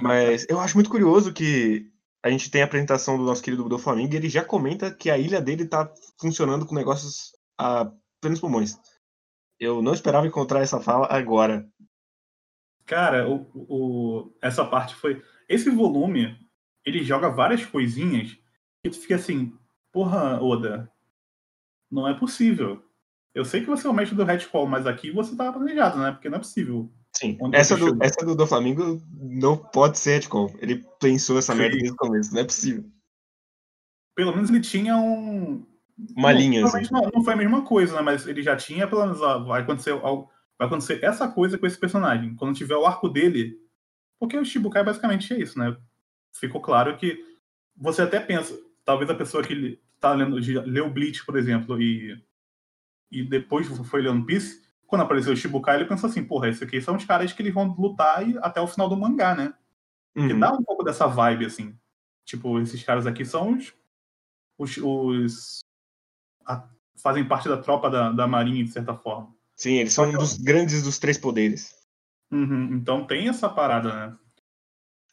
Mas eu acho muito curioso que a gente tem a apresentação do nosso querido do Flamengo e ele já comenta que a ilha dele tá funcionando com negócios a plenos pulmões. Eu não esperava encontrar essa fala agora. Cara, o, o, essa parte foi. Esse volume, ele joga várias coisinhas que tu fica assim, porra, Oda, não é possível. Eu sei que você é o mestre do Red Call, mas aqui você tava planejado, né? Porque não é possível. Sim, essa do, essa do, do Flamengo não pode ser Red Call. Ele pensou essa Sim. merda desde o começo, não é possível. Pelo menos ele tinha um. Uma não, linha, assim. Não, não, foi a mesma coisa, né? Mas ele já tinha, pelo menos, vai acontecer, vai acontecer essa coisa com esse personagem. Quando tiver o arco dele. Porque o Shibukai basicamente é isso, né? Ficou claro que você até pensa, talvez a pessoa que tá lendo, leu Bleach, por exemplo, e e depois foi One Piece, quando apareceu o Shibukai, ele pensou assim, porra, esses aqui são os caras que eles vão lutar até o final do mangá, né? Uhum. Que dá um pouco dessa vibe, assim. Tipo, esses caras aqui são os. os, os a, fazem parte da tropa da, da Marinha, de certa forma. Sim, eles são um dos grandes dos três poderes. Uhum, então tem essa parada, né?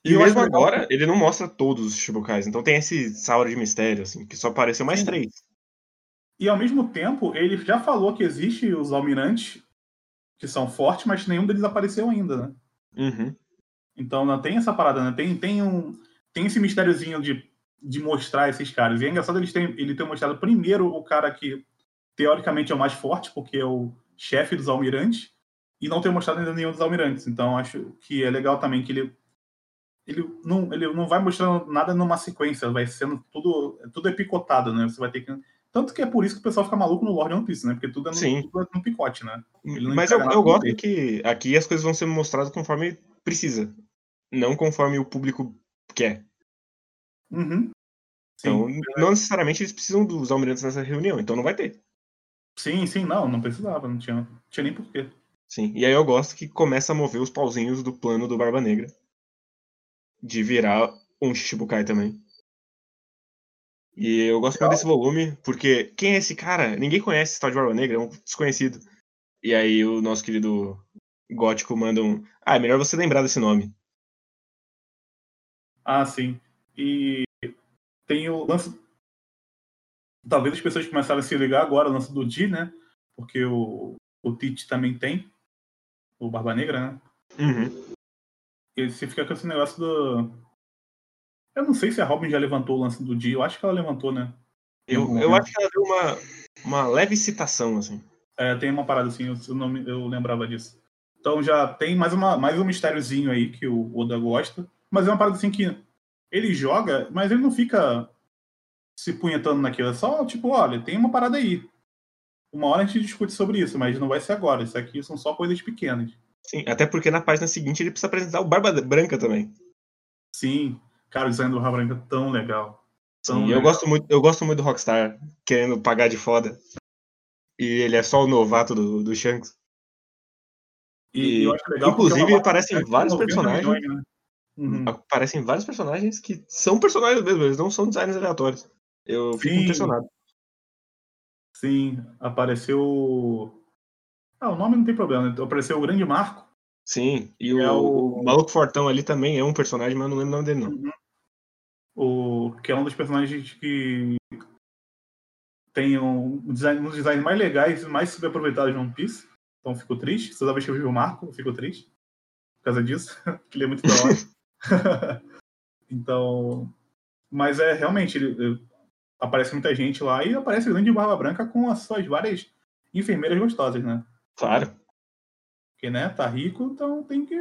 E, e mesmo agora, ele não mostra todos os Shibukais. Então tem esse Saura de mistério, assim, que só apareceu mais Sim. três. E ao mesmo tempo, ele já falou que existe os almirantes que são fortes, mas nenhum deles apareceu ainda, né? Uhum. Então não tem essa parada, né? Tem, tem, um, tem esse mistériozinho de, de mostrar esses caras. E é engraçado ele ter, ele ter mostrado primeiro o cara que teoricamente é o mais forte, porque é o chefe dos almirantes, e não ter mostrado ainda nenhum dos almirantes. Então acho que é legal também que ele ele não, ele não vai mostrando nada numa sequência, vai sendo tudo tudo é picotado, né? Você vai ter que tanto que é por isso que o pessoal fica maluco no Lord One Piece, né? Porque tudo é no, Sim. Tudo é no picote, né? Mas eu, eu gosto dele. que aqui as coisas vão ser mostradas conforme precisa, não conforme o público quer. Uhum. Então, não necessariamente eles precisam dos almirantes nessa reunião, então não vai ter. Sim, sim, não, não precisava, não tinha, não tinha nem porquê. Sim, e aí eu gosto que começa a mover os pauzinhos do plano do Barba Negra. De virar um Shichibukai também. E eu gosto muito desse volume, porque quem é esse cara? Ninguém conhece esse tal de Barba Negra, é um desconhecido. E aí o nosso querido gótico manda um. Ah, é melhor você lembrar desse nome. Ah, sim. E tem o lance. Talvez as pessoas começaram a se ligar agora, o lance do Di, né? Porque o, o Tite também tem. O Barba Negra, né? Uhum. E você fica com esse negócio do eu não sei se a Robin já levantou o lance do dia. Eu acho que ela levantou, né? Eu, eu acho que ela deu uma, uma leve citação, assim. É, tem uma parada assim, eu, não, eu lembrava disso. Então já tem mais, uma, mais um mistériozinho aí que o Oda gosta. Mas é uma parada assim que ele joga, mas ele não fica se punhetando naquilo. É só, tipo, olha, tem uma parada aí. Uma hora a gente discute sobre isso, mas não vai ser agora. Isso aqui são só coisas pequenas. Sim, até porque na página seguinte ele precisa apresentar o Barba Branca também. Sim. Cara, o design do Branca é tão legal. Tão Sim, legal. eu gosto muito, eu gosto muito do Rockstar querendo pagar de foda. E ele é só o novato do, do Shanks. E, e legal inclusive aparecem vários personagens. Milhões, né? uhum. Aparecem vários personagens que são personagens mesmo, eles não são designs aleatórios. Eu fico Sim. impressionado. Sim, apareceu. Ah, o nome não tem problema, né? Apareceu o Grande Marco. Sim, e o, é o... o Maluco Fortão ali também é um personagem, mas eu não lembro o nome dele, não. Uhum o, que é um dos personagens que tem um, design, um dos designs mais legais e mais subaproveitados de One Piece. Então fico triste. Toda vez que eu vi o Marco, eu fico triste. Por causa disso. [LAUGHS] que ele é muito da hora. [LAUGHS] então. Mas é realmente, ele, ele, aparece muita gente lá e aparece o grande Barba Branca com as suas várias enfermeiras gostosas, né? Claro. Porque, né, tá rico, então tem que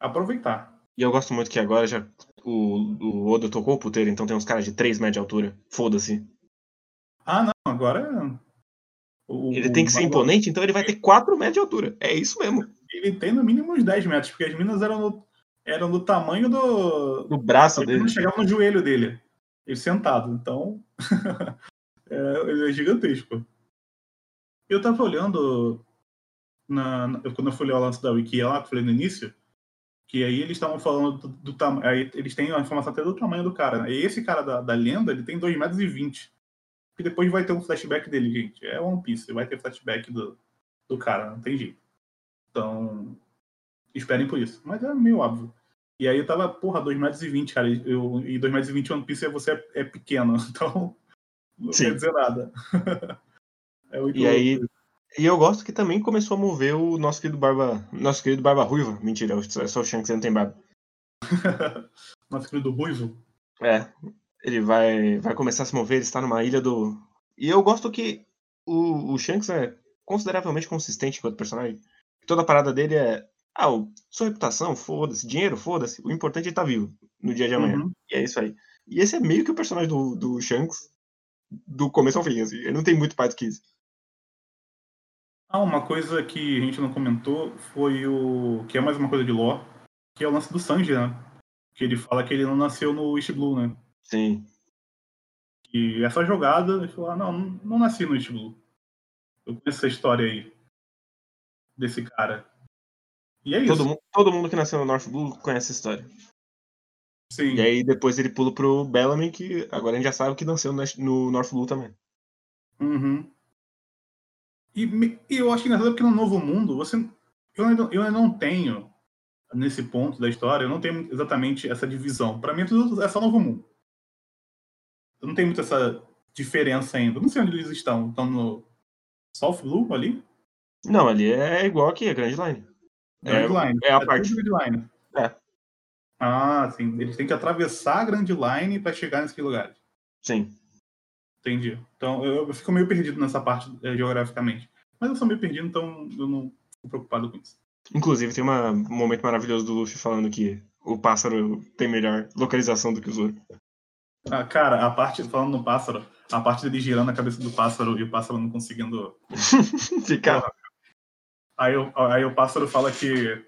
aproveitar. E eu gosto muito que agora já o, o Oda tocou o puteiro, então tem uns caras de 3 metros de altura. Foda-se. Ah, não, agora. O, ele tem que ser imponente, então ele vai ter 4 metros de altura. É isso mesmo. Ele tem no mínimo uns 10 metros, porque as minas eram, no, eram do tamanho do. Do braço dele. Chegava no joelho dele. Ele sentado. Então. [LAUGHS] é, ele é gigantesco. Eu tava olhando. Na, quando eu fui ler o lance da Wiki lá, que eu falei no início, que aí eles estavam falando do, tamanho. Eles têm a informação até do tamanho do cara. Né? E esse cara da, da lenda, ele tem 2,20 metros. E que depois vai ter um flashback dele, gente. É One Piece, vai ter flashback do, do cara, não tem jeito. Então, esperem por isso. Mas é meio óbvio. E aí eu tava, porra, 2,20 metros, cara. Eu, e 2,20 metros One Piece você é, é pequeno. [LAUGHS] Então, não Sim. quer dizer nada. [LAUGHS] é e aí, e eu gosto que também começou a mover o nosso querido Barba. Nosso querido Barba Ruiva. Mentira, é só o Shanks que não tem barba. [LAUGHS] nosso querido Ruivo. É. Ele vai, vai começar a se mover, ele está numa ilha do. E eu gosto que o, o Shanks é consideravelmente consistente enquanto personagem. Toda a parada dele é. Ah, sua reputação, foda-se. Dinheiro, foda-se. O importante é estar vivo no dia de amanhã. Uhum. E é isso aí. E esse é meio que o personagem do, do Shanks do começo ao fim, assim. Ele não tem muito mais do que isso. Ah, uma coisa que a gente não comentou foi o. que é mais uma coisa de lore, que é o lance do Sanji, né? Que ele fala que ele não nasceu no East Blue, né? Sim. E essa jogada, ele falou, ah, não, não nasci no East Blue. Eu conheço essa história aí. Desse cara. E é isso. Todo, mu- todo mundo que nasceu no North Blue conhece essa história. Sim. E aí depois ele pula pro Bellamy, que agora a gente já sabe que nasceu no North Blue também. Uhum. E, e eu acho engraçado porque no Novo Mundo, você, eu, ainda, eu ainda não tenho, nesse ponto da história, eu não tenho exatamente essa divisão. Para mim, tudo é só Novo Mundo. Eu não tenho muito essa diferença ainda. Eu não sei onde eles estão. Estão no South Blue ali? Não, ali é igual aqui, a Grand Line. Grand É- Line. é a tudo parte- Grand Line. É. Ah, sim. Eles têm que atravessar a Grand Line para chegar nesse lugar. Sim. Entendi. Então eu, eu fico meio perdido nessa parte eh, geograficamente. Mas eu sou meio perdido, então eu não fico preocupado com isso. Inclusive tem uma- um momento maravilhoso do Luffy falando que o pássaro tem melhor localização do que o Zoro. Ah, cara, a parte, falando no pássaro, a parte dele girando a cabeça do pássaro e o pássaro não conseguindo. [LAUGHS] Fica. Aí, o- aí o pássaro fala que.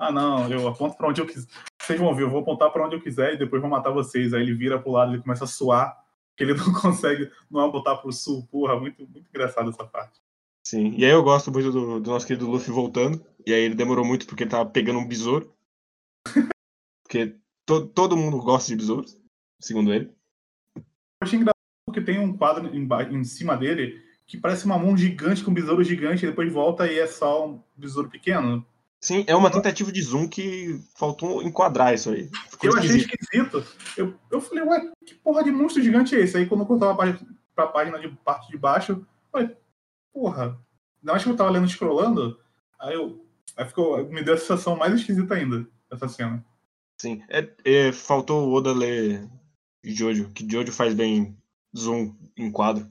Ah, não, eu aponto pra onde eu quiser. Vocês vão ver, eu vou apontar pra onde eu quiser e depois vou matar vocês. Aí ele vira pro lado, ele começa a suar, que ele [LAUGHS] não consegue não apontar pro sul. Porra, muito, muito engraçado essa parte. Sim. E aí eu gosto muito do, do nosso querido Luffy voltando. E aí ele demorou muito porque ele tava pegando um besouro. [LAUGHS] Porque to- todo mundo gosta de besouros, segundo ele. Eu achei engraçado porque tem um quadro emba- em cima dele que parece uma mão gigante com um besouro gigante e depois volta e é só um besouro pequeno. Sim, é uma tentativa de zoom que faltou enquadrar isso aí. Ficou Eu achei esquisito. esquisito. Eu, eu falei, ué, que porra de monstro gigante é esse? Aí quando eu cortava a página, pra página de parte de baixo, eu falei, porra. Ainda mais que eu tava lendo scrollando, aí eu. Aí ficou, me deu a sensação mais esquisita ainda, essa cena. Sim. É, é, faltou o Oda ler Jojo, que Jojo faz bem zoom em quadro.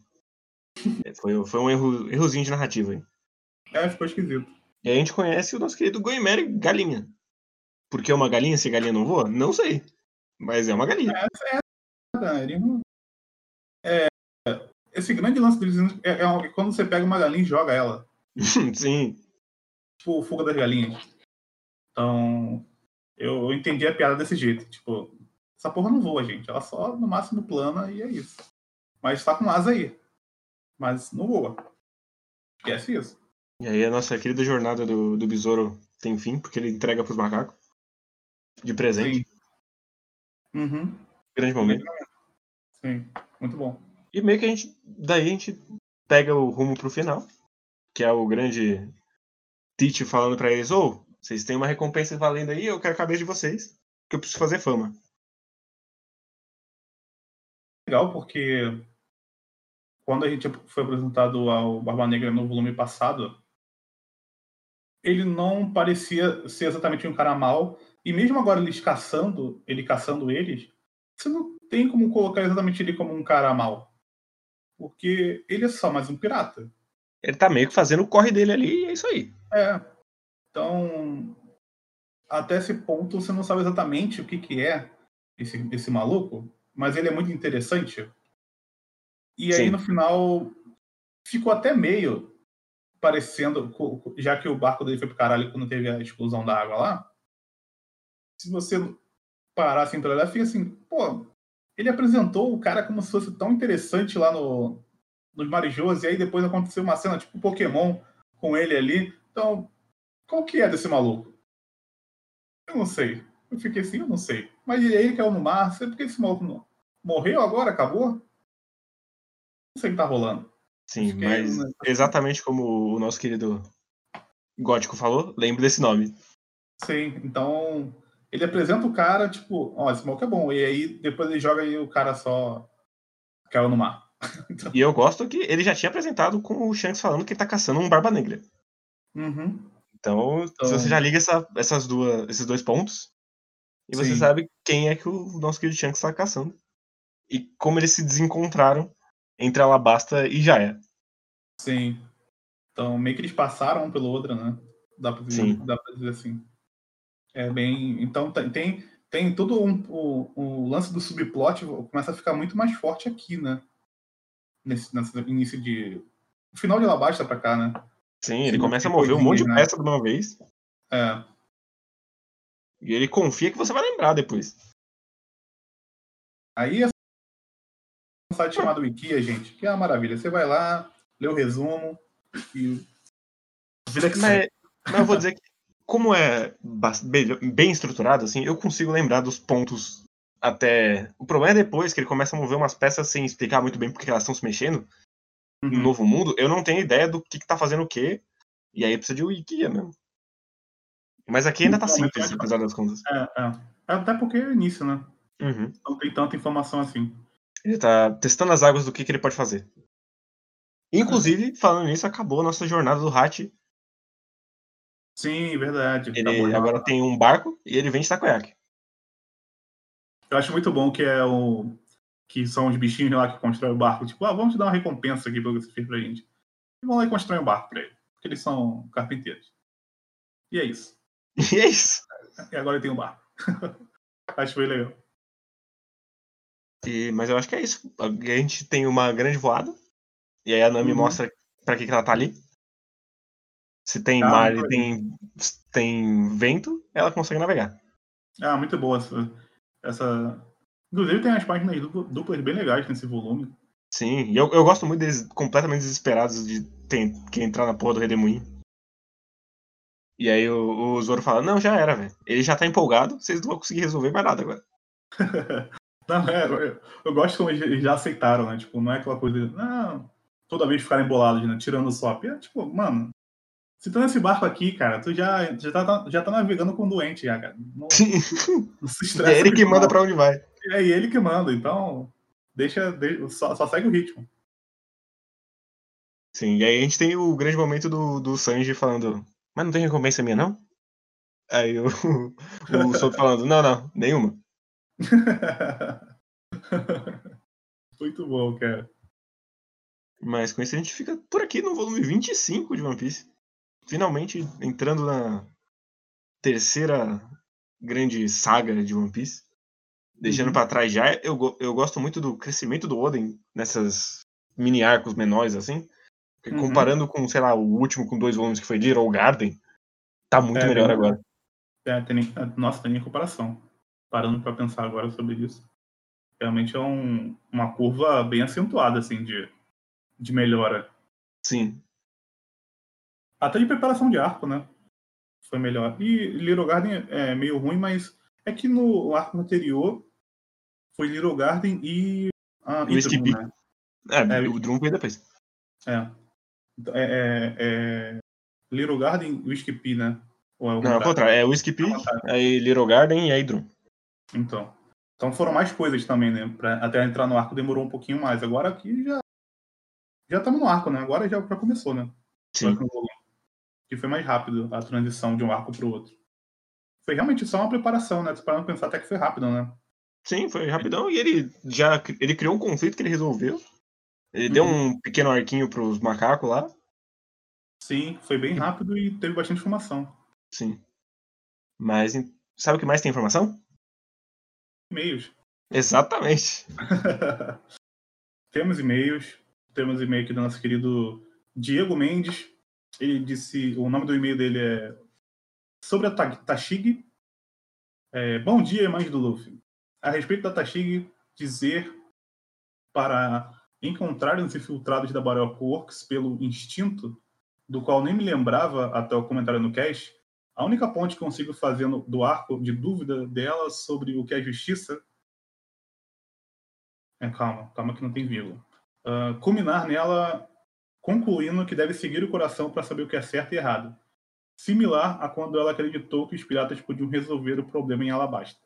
É, foi, foi um erro, errozinho de narrativa aí. É, ficou esquisito. E aí a gente conhece o nosso querido Goimeri Galinha. Por que é uma galinha se galinha não voa? Não sei. Mas é uma galinha. Cara, ele não- É, esse grande lance deles é, é um- quando você pega uma galinha e joga ela. [LAUGHS] Sim. Tipo, fuga das galinhas. Então, eu, eu entendi a piada desse jeito. Tipo, essa porra não voa, gente. Ela só, no máximo, plana e é isso. Mas tá com asa aí. Mas não voa. Esquece isso. E aí a nossa querida jornada do, do besouro tem fim, porque ele entrega pros macacos. De presente. Uhum. Grande momento. Sim. Muito bom. E meio que a gente. Daí a gente pega o rumo pro final. Que é o grande Teach falando pra eles, ô, vocês têm uma recompensa valendo aí, eu quero a cabeça de vocês. Que eu preciso fazer fama. Legal porque quando a gente foi apresentado ao Barba Negra no volume passado, ele não parecia ser exatamente um cara mau. E mesmo agora eles caçando, ele caçando eles, você não tem como colocar exatamente ele como um cara mau. Porque ele é só mais um pirata. Ele tá meio que fazendo o corre dele ali e é isso aí. É. Então, até esse ponto você não sabe exatamente o que, que é esse, esse maluco, mas ele é muito interessante. E aí Sim. no final ficou até meio parecendo, já que o barco dele foi pro caralho quando teve a explosão da água lá. Se você parar assim pra olhar, fica assim, pô, ele apresentou o cara como se fosse tão interessante lá no, nos Marijôs, e aí depois aconteceu uma cena tipo Pokémon com ele ali. Então, qual que é desse maluco? Eu não sei. Eu fiquei assim, eu não sei. Mas e aí caiu no mar, sei porque esse maluco não... morreu agora, acabou? Não sei o que tá rolando. Sim, Fiquei, mas exatamente como o nosso querido Gótico falou, lembre desse nome. Sim, então ele apresenta o cara, tipo, ó, esse maluco é bom. E aí depois ele joga e o cara só caiu no mar. [LAUGHS] E eu gosto que ele já tinha apresentado com o Shanks falando que ele tá caçando um Barba Negra. Uhum. Então, Então- se você já liga essa- essas duas, esses dois pontos, e você Sim. sabe quem é que o nosso querido Shanks tá caçando. E como eles se desencontraram entre Alabasta e Jaya. Sim. Então, meio que eles passaram um pelo outro, né? Dá pra dizer, Sim. dá pra dizer assim. É bem. Então, tem, tem, todo um, o, o lance do subplot começa a ficar muito mais forte aqui, né? Nesse, nesse início de. O final de Alabasta pra cá, né? Sim, ele Sim, começa a que mover um monte de né? peça de uma vez. É. E ele confia que você vai lembrar depois. Aí é um site chamado Wikia, gente, que é uma maravilha. Você vai lá, lê o resumo, E... Vida que Mas, mas eu vou dizer que, como é bem, estruturado, assim, eu consigo lembrar dos pontos até. O problema é depois que ele começa a mover umas peças sem explicar muito bem porque elas estão se mexendo no Uhum. novo mundo. Eu não tenho ideia do que, que tá fazendo o quê. E aí precisa de wiki mesmo. Mas aqui ainda tá Não, simples, apesar das contas. É, é. Até porque é início, né? Uhum. Não tem tanta informação assim. Ele tá testando as águas do que, que ele pode fazer. Inclusive, falando nisso, acabou a nossa jornada do Hatch. Sim, verdade. Ele agora tem um barco e ele vende takoyaki. Eu acho muito bom que é o. Que são os bichinhos lá que constroem o barco. Tipo, ah, vamos te dar uma recompensa aqui pelo que você fez pra gente. E vão lá e constroem um barco pra ele. Porque eles são carpinteiros. E é isso. [LAUGHS] E é isso. E agora ele tem um barco. [LAUGHS] acho foi legal. E- mas eu acho que é isso. A gente tem uma grande voada. E aí a Nami Uhum. mostra pra que, que ela tá ali. Se tem Ah, mar e tem, tem vento, ela consegue navegar. Ah, muito boa essa. essa... Inclusive tem as páginas dupla- duplas bem legais nesse volume. Sim, e eu, eu gosto muito deles completamente desesperados de ter que entrar na porra do Redemoinho. E aí o, o Zoro fala, não, já era, velho. Ele já tá empolgado, vocês não vão conseguir resolver mais nada agora. [LAUGHS] Não, é, eu, eu gosto como eles já aceitaram, né? Tipo, não é aquela coisa. Não, toda vez ficarem bolados, né? Tirando o swap. É, tipo, mano, se tá nesse barco aqui, cara, tu já, já, tá, já tá navegando com um doente já, cara. Não, Sim. não se estressa. é ele que manda pra onde vai. É ele que manda, então. Deixa. de- só, só segue o ritmo. Sim, e aí a gente tem o grande momento do, do Sanji falando, mas não tem recompensa minha, não? Aí o, [LAUGHS] o Sop falando, não, não, nenhuma. [LAUGHS] Muito bom, cara. Mas com isso a gente fica por aqui no volume 25 de One Piece. Finalmente entrando na terceira grande saga de One Piece. Deixando Uhum. pra trás já, eu, eu gosto muito do crescimento do Oden nessas mini arcos menores, assim. Uhum. Comparando com, sei lá, o último com dois volumes que foi Little Garden, tá muito É, melhor agora. É, tem nem- nossa, tem nem comparação. Parando pra pensar agora sobre isso. Realmente é um- uma curva bem acentuada, assim, de, de melhora. Sim. Até de preparação de arco, né? Foi melhor. E Little Garden é meio ruim, mas é que no arco anterior foi Little Garden e. Ah, E o Skip. né? É, É, o Drum veio depois. É. Então, é, é- é Little Garden e o Skip, né? Ou é o Não, é contrário? É o Skip, É aí Little Garden e aí Drum. Então. Então foram mais coisas também, né? Pra, até entrar no arco demorou um pouquinho mais. Agora aqui já. Já estamos no arco, né? Agora já, já começou, né? Sim. Que foi mais rápido a transição de um arco pro outro. Foi realmente só uma preparação, né? Tô parando pra pensar até que foi rápido, né? Sim, foi rapidão. E ele já ele criou um conflito que ele resolveu. Ele deu Uhum. um pequeno arquinho pros macacos lá. Sim, foi bem rápido e teve bastante informação. Sim. Mas sabe o que mais tem informação? E-mails. Exatamente. [LAUGHS] temos e-mails. Temos e-mail aqui do nosso querido Diego Mendes. Ele disse. O nome do e-mail dele é. Sobre a Ta- Tashig. É, Bom dia, mães do Luffy. A respeito da Tashig, dizer para encontrar os infiltrados da Baroque Works pelo instinto, do qual nem me lembrava até o comentário no cast, a única ponte que consigo fazer no- do arco de dúvida dela sobre o que é justiça. É, calma, calma que não tem vírgula. Ah, culminar nela concluindo que deve seguir o coração para saber o que é certo e errado. Similar a quando ela acreditou que os piratas podiam resolver o problema em Alabasta.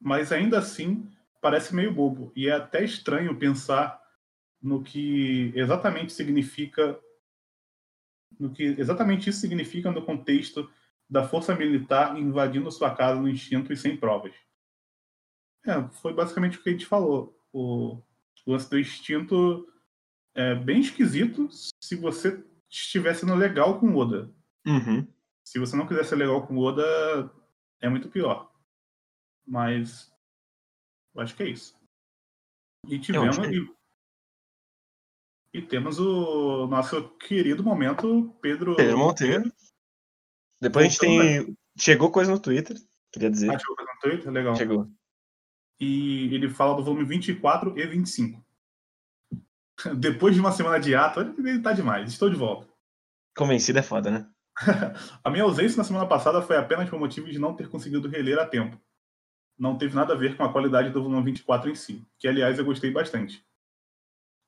Mas ainda assim, parece meio bobo. E é até estranho pensar no que exatamente significa. No que exatamente isso significa no contexto da força militar invadindo sua casa no instinto e sem provas. É, foi basicamente o que a gente falou. O lance do instinto é bem esquisito se você estiver sendo legal com o Oda. Uhum. Se você não quiser ser legal com o Oda, é muito pior. Mas eu acho que é isso. E tivemos. é E, temos o nosso querido momento, Pedro. Pedro Monteiro. Depois a gente tem. Chegou coisa no Twitter, queria dizer. Ah, chegou coisa no Twitter? Legal. Chegou. E ele fala do volume 24 e 25. [LAUGHS] Depois de uma semana de ato, ele tá demais. Estou de volta. Convencido é foda, né? [LAUGHS] a minha ausência na semana passada foi apenas por motivo de não ter conseguido reler a tempo. Não teve nada a ver com a qualidade do volume 24 em si, que aliás eu gostei bastante.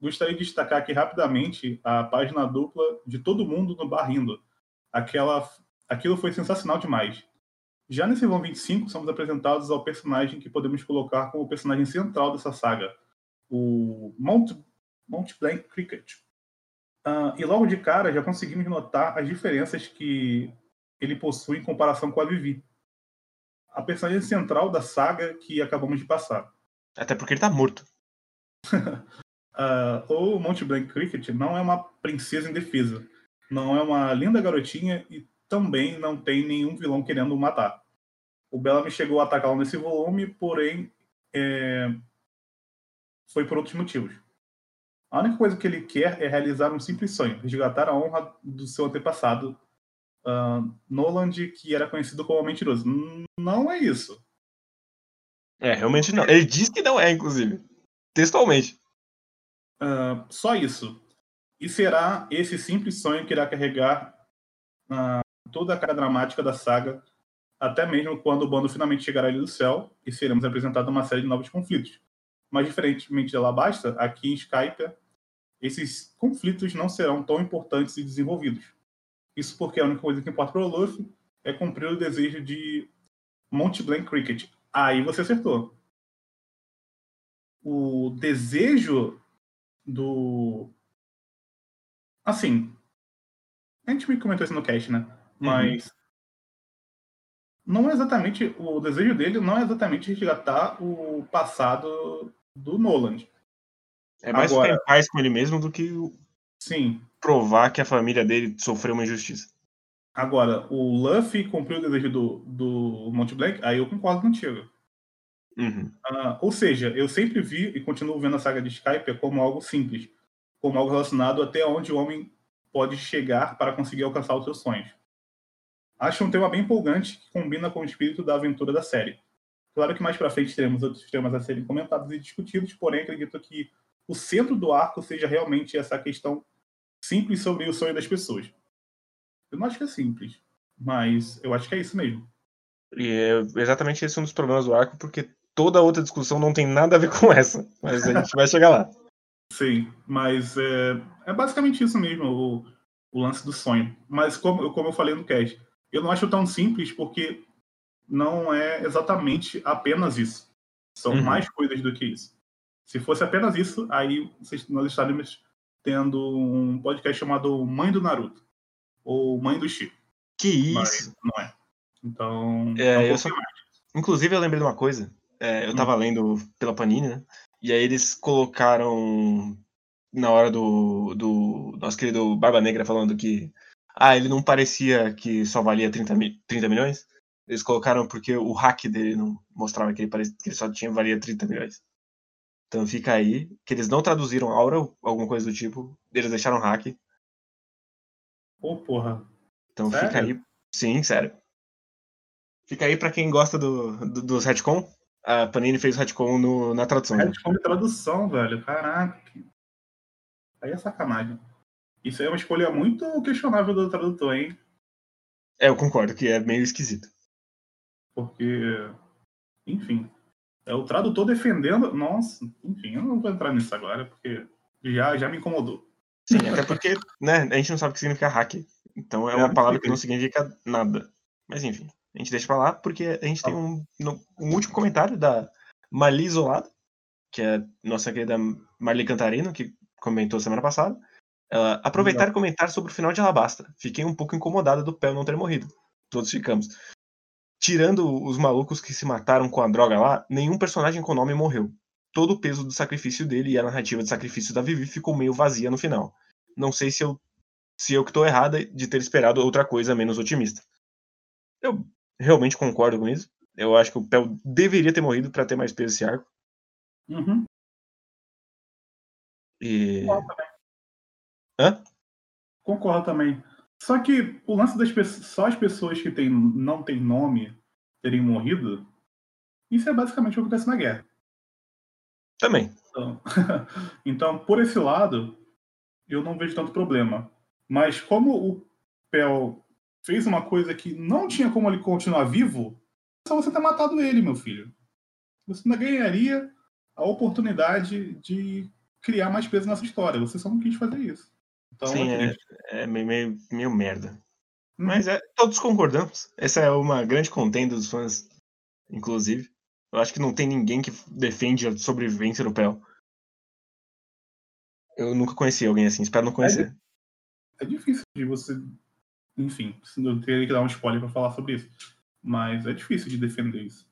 Gostaria de destacar aqui rapidamente a página dupla de todo mundo no bar rindo. Aquela, aquilo foi sensacional demais. Já nesse volume 25, somos apresentados ao personagem que podemos colocar como o personagem central dessa saga, o Mount, Mount Blank Cricket. Uh, e logo de cara já conseguimos notar as diferenças que ele possui em comparação com a Vivi, a personagem central da saga que acabamos de passar. Até porque ele está morto. [LAUGHS] Uh, o Monte Blanc Cricket não é uma princesa indefesa. Não é uma linda garotinha e também não tem nenhum vilão querendo matar. O Bellamy chegou a atacá-la nesse volume, porém é... foi por outros motivos. A única coisa que ele quer é realizar um simples sonho, resgatar a honra do seu antepassado, uh, Noland, que era conhecido como mentiroso. Não é isso. É, realmente não. Ele diz que não é, inclusive. Textualmente. Uh, só isso. E será esse simples sonho que irá carregar uh, toda a cara dramática da saga, até mesmo quando o bando finalmente chegará ali do céu e seremos apresentados uma série de novos conflitos. Mas, diferentemente de Alabasta, aqui em Skype, esses conflitos não serão tão importantes e desenvolvidos. Isso porque a única coisa que importa para o Luffy é cumprir o desejo de Monte Blanc Cricket. Aí você acertou. O desejo do. Assim. A gente me comentou isso no cast, né? Uhum. Mas. Uhum. Não é exatamente. O desejo dele não é exatamente resgatar o passado do Noland. É mais Agora, ficar em paz com ele mesmo do que sim. provar que a família dele sofreu uma injustiça. Agora, o Luffy cumpriu o desejo do, do Monte Black, aí eu concordo contigo. Uhum. Uh, ou seja, eu sempre vi e continuo vendo a saga de Skype como algo simples, como algo relacionado até onde o homem pode chegar para conseguir alcançar os seus sonhos. Acho um tema bem empolgante que combina com o espírito da aventura da série. Claro que mais para frente teremos outros temas a serem comentados e discutidos, porém acredito que o centro do arco seja realmente essa questão simples sobre o sonho das pessoas. Eu não acho que é simples, mas eu acho que é isso mesmo. E é exatamente esse um dos problemas do arco, porque toda outra discussão não tem nada a ver [LAUGHS] com essa. Mas a gente vai chegar lá. Sim, mas é, é basicamente isso mesmo, o, o, lance do sonho. Mas como, como eu falei no cast, eu não acho tão simples porque não é exatamente apenas isso. São uhum. mais coisas do que isso. Se fosse apenas isso, aí nós estaríamos tendo um podcast chamado Mãe do Naruto. Ou Mãe do Chico. Que isso! Mas não é. Então. É, eu só... Inclusive, eu lembrei de uma coisa. É, eu tava hum. lendo pela Panini, né? E aí eles colocaram na hora do, do nosso querido Barba Negra falando que ah, ele não parecia que só valia 30, 30 milhões. Eles colocaram porque o hack dele não mostrava que ele, parecia, que ele só tinha valia 30 milhões. Então fica aí, que eles não traduziram aura ou alguma coisa do tipo, eles deixaram hack. Pô, porra. Então sério? fica aí. Sim, sério. Fica aí para quem gosta do, do, dos retcon. A Panini fez o retcon no, na tradução. Retcon de tradução, velho. Caraca. Aí é sacanagem. Isso aí é uma escolha muito questionável do tradutor, hein? É, eu concordo que é meio esquisito. Porque, enfim, é o tradutor defendendo. Nossa, enfim, eu não vou entrar nisso agora, porque já, já me incomodou. Sim, até porque né, a gente não sabe o que significa hack. Então é, é uma palavra que não significa nada. Mas enfim, a gente deixa pra lá, porque a gente tem um, um último comentário da Mali Isolada, que é nossa querida Marli Cantarino, que comentou semana passada. Ela, aproveitar e comentar sobre o final de Alabasta. Fiquei um pouco incomodada do Pel não ter morrido. Todos ficamos tirando os malucos que se mataram com a droga lá, nenhum personagem com nome morreu. Todo o peso do sacrifício dele e a narrativa de sacrifício da Vivi ficou meio vazia no final. Não sei se eu se eu que tô errada de ter esperado outra coisa menos otimista. Eu realmente concordo com isso. Eu acho que o Pel deveria ter morrido para ter mais peso esse arco. Uhum. E... Concordo também. Hã? Concordo também. Só que o lance das pessoas, só as pessoas que tem, não têm nome terem morrido, isso é basicamente o que acontece na guerra. Também. Então, [LAUGHS] então, por esse lado, eu não vejo tanto problema. Mas como o Pel fez uma coisa que não tinha como ele continuar vivo, é só você ter matado ele, meu filho. Você ainda ganharia a oportunidade de criar mais peso nessa história. Você só não quis fazer isso. Então, Sim, é, é meio, meio, meio merda. Hum. Mas é, todos concordamos. Essa é uma grande contenda dos fãs, inclusive. Eu acho que não tem ninguém que defende a sobrevivência do Pel. Eu nunca conheci alguém assim, espero não conhecer. É, é difícil de você. Enfim, eu teria que dar um spoiler para falar sobre isso. Mas é difícil de defender isso.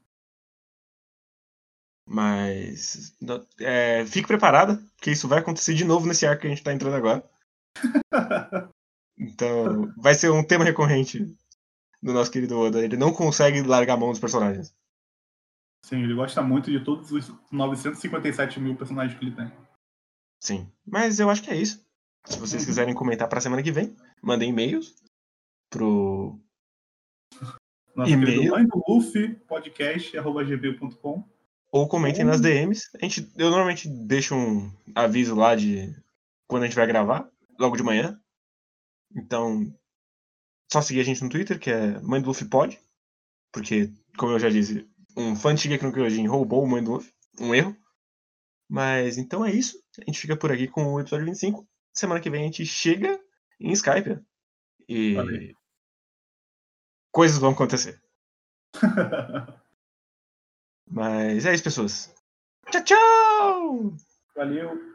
Mas. É, fique preparada, que isso vai acontecer de novo nesse arco que a gente tá entrando agora. [LAUGHS] então, vai ser um tema recorrente do nosso querido Oda. Ele não consegue largar a mão dos personagens. Sim, ele gosta muito de todos os 957 mil personagens que ele tem. Sim, mas eu acho que é isso. Se vocês quiserem comentar para a semana que vem, mandem e-mails pro e-mail podcast@gmail.com ou comentem nas DMs. A gente, eu normalmente deixo um aviso lá de quando a gente vai gravar, logo de manhã. Então, só seguir a gente no Twitter, que é Mãe do Luffy Pod. Porque, como eu já disse, um fã de Shingeki no Kyojin roubou o Mãe do Luffy. Um erro. Mas então é isso. A gente fica por aqui com o episódio 25. Semana que vem a gente chega em Skype. E. Valeu. Coisas vão acontecer. [LAUGHS] Mas é isso, pessoas. Tchau, tchau! Valeu!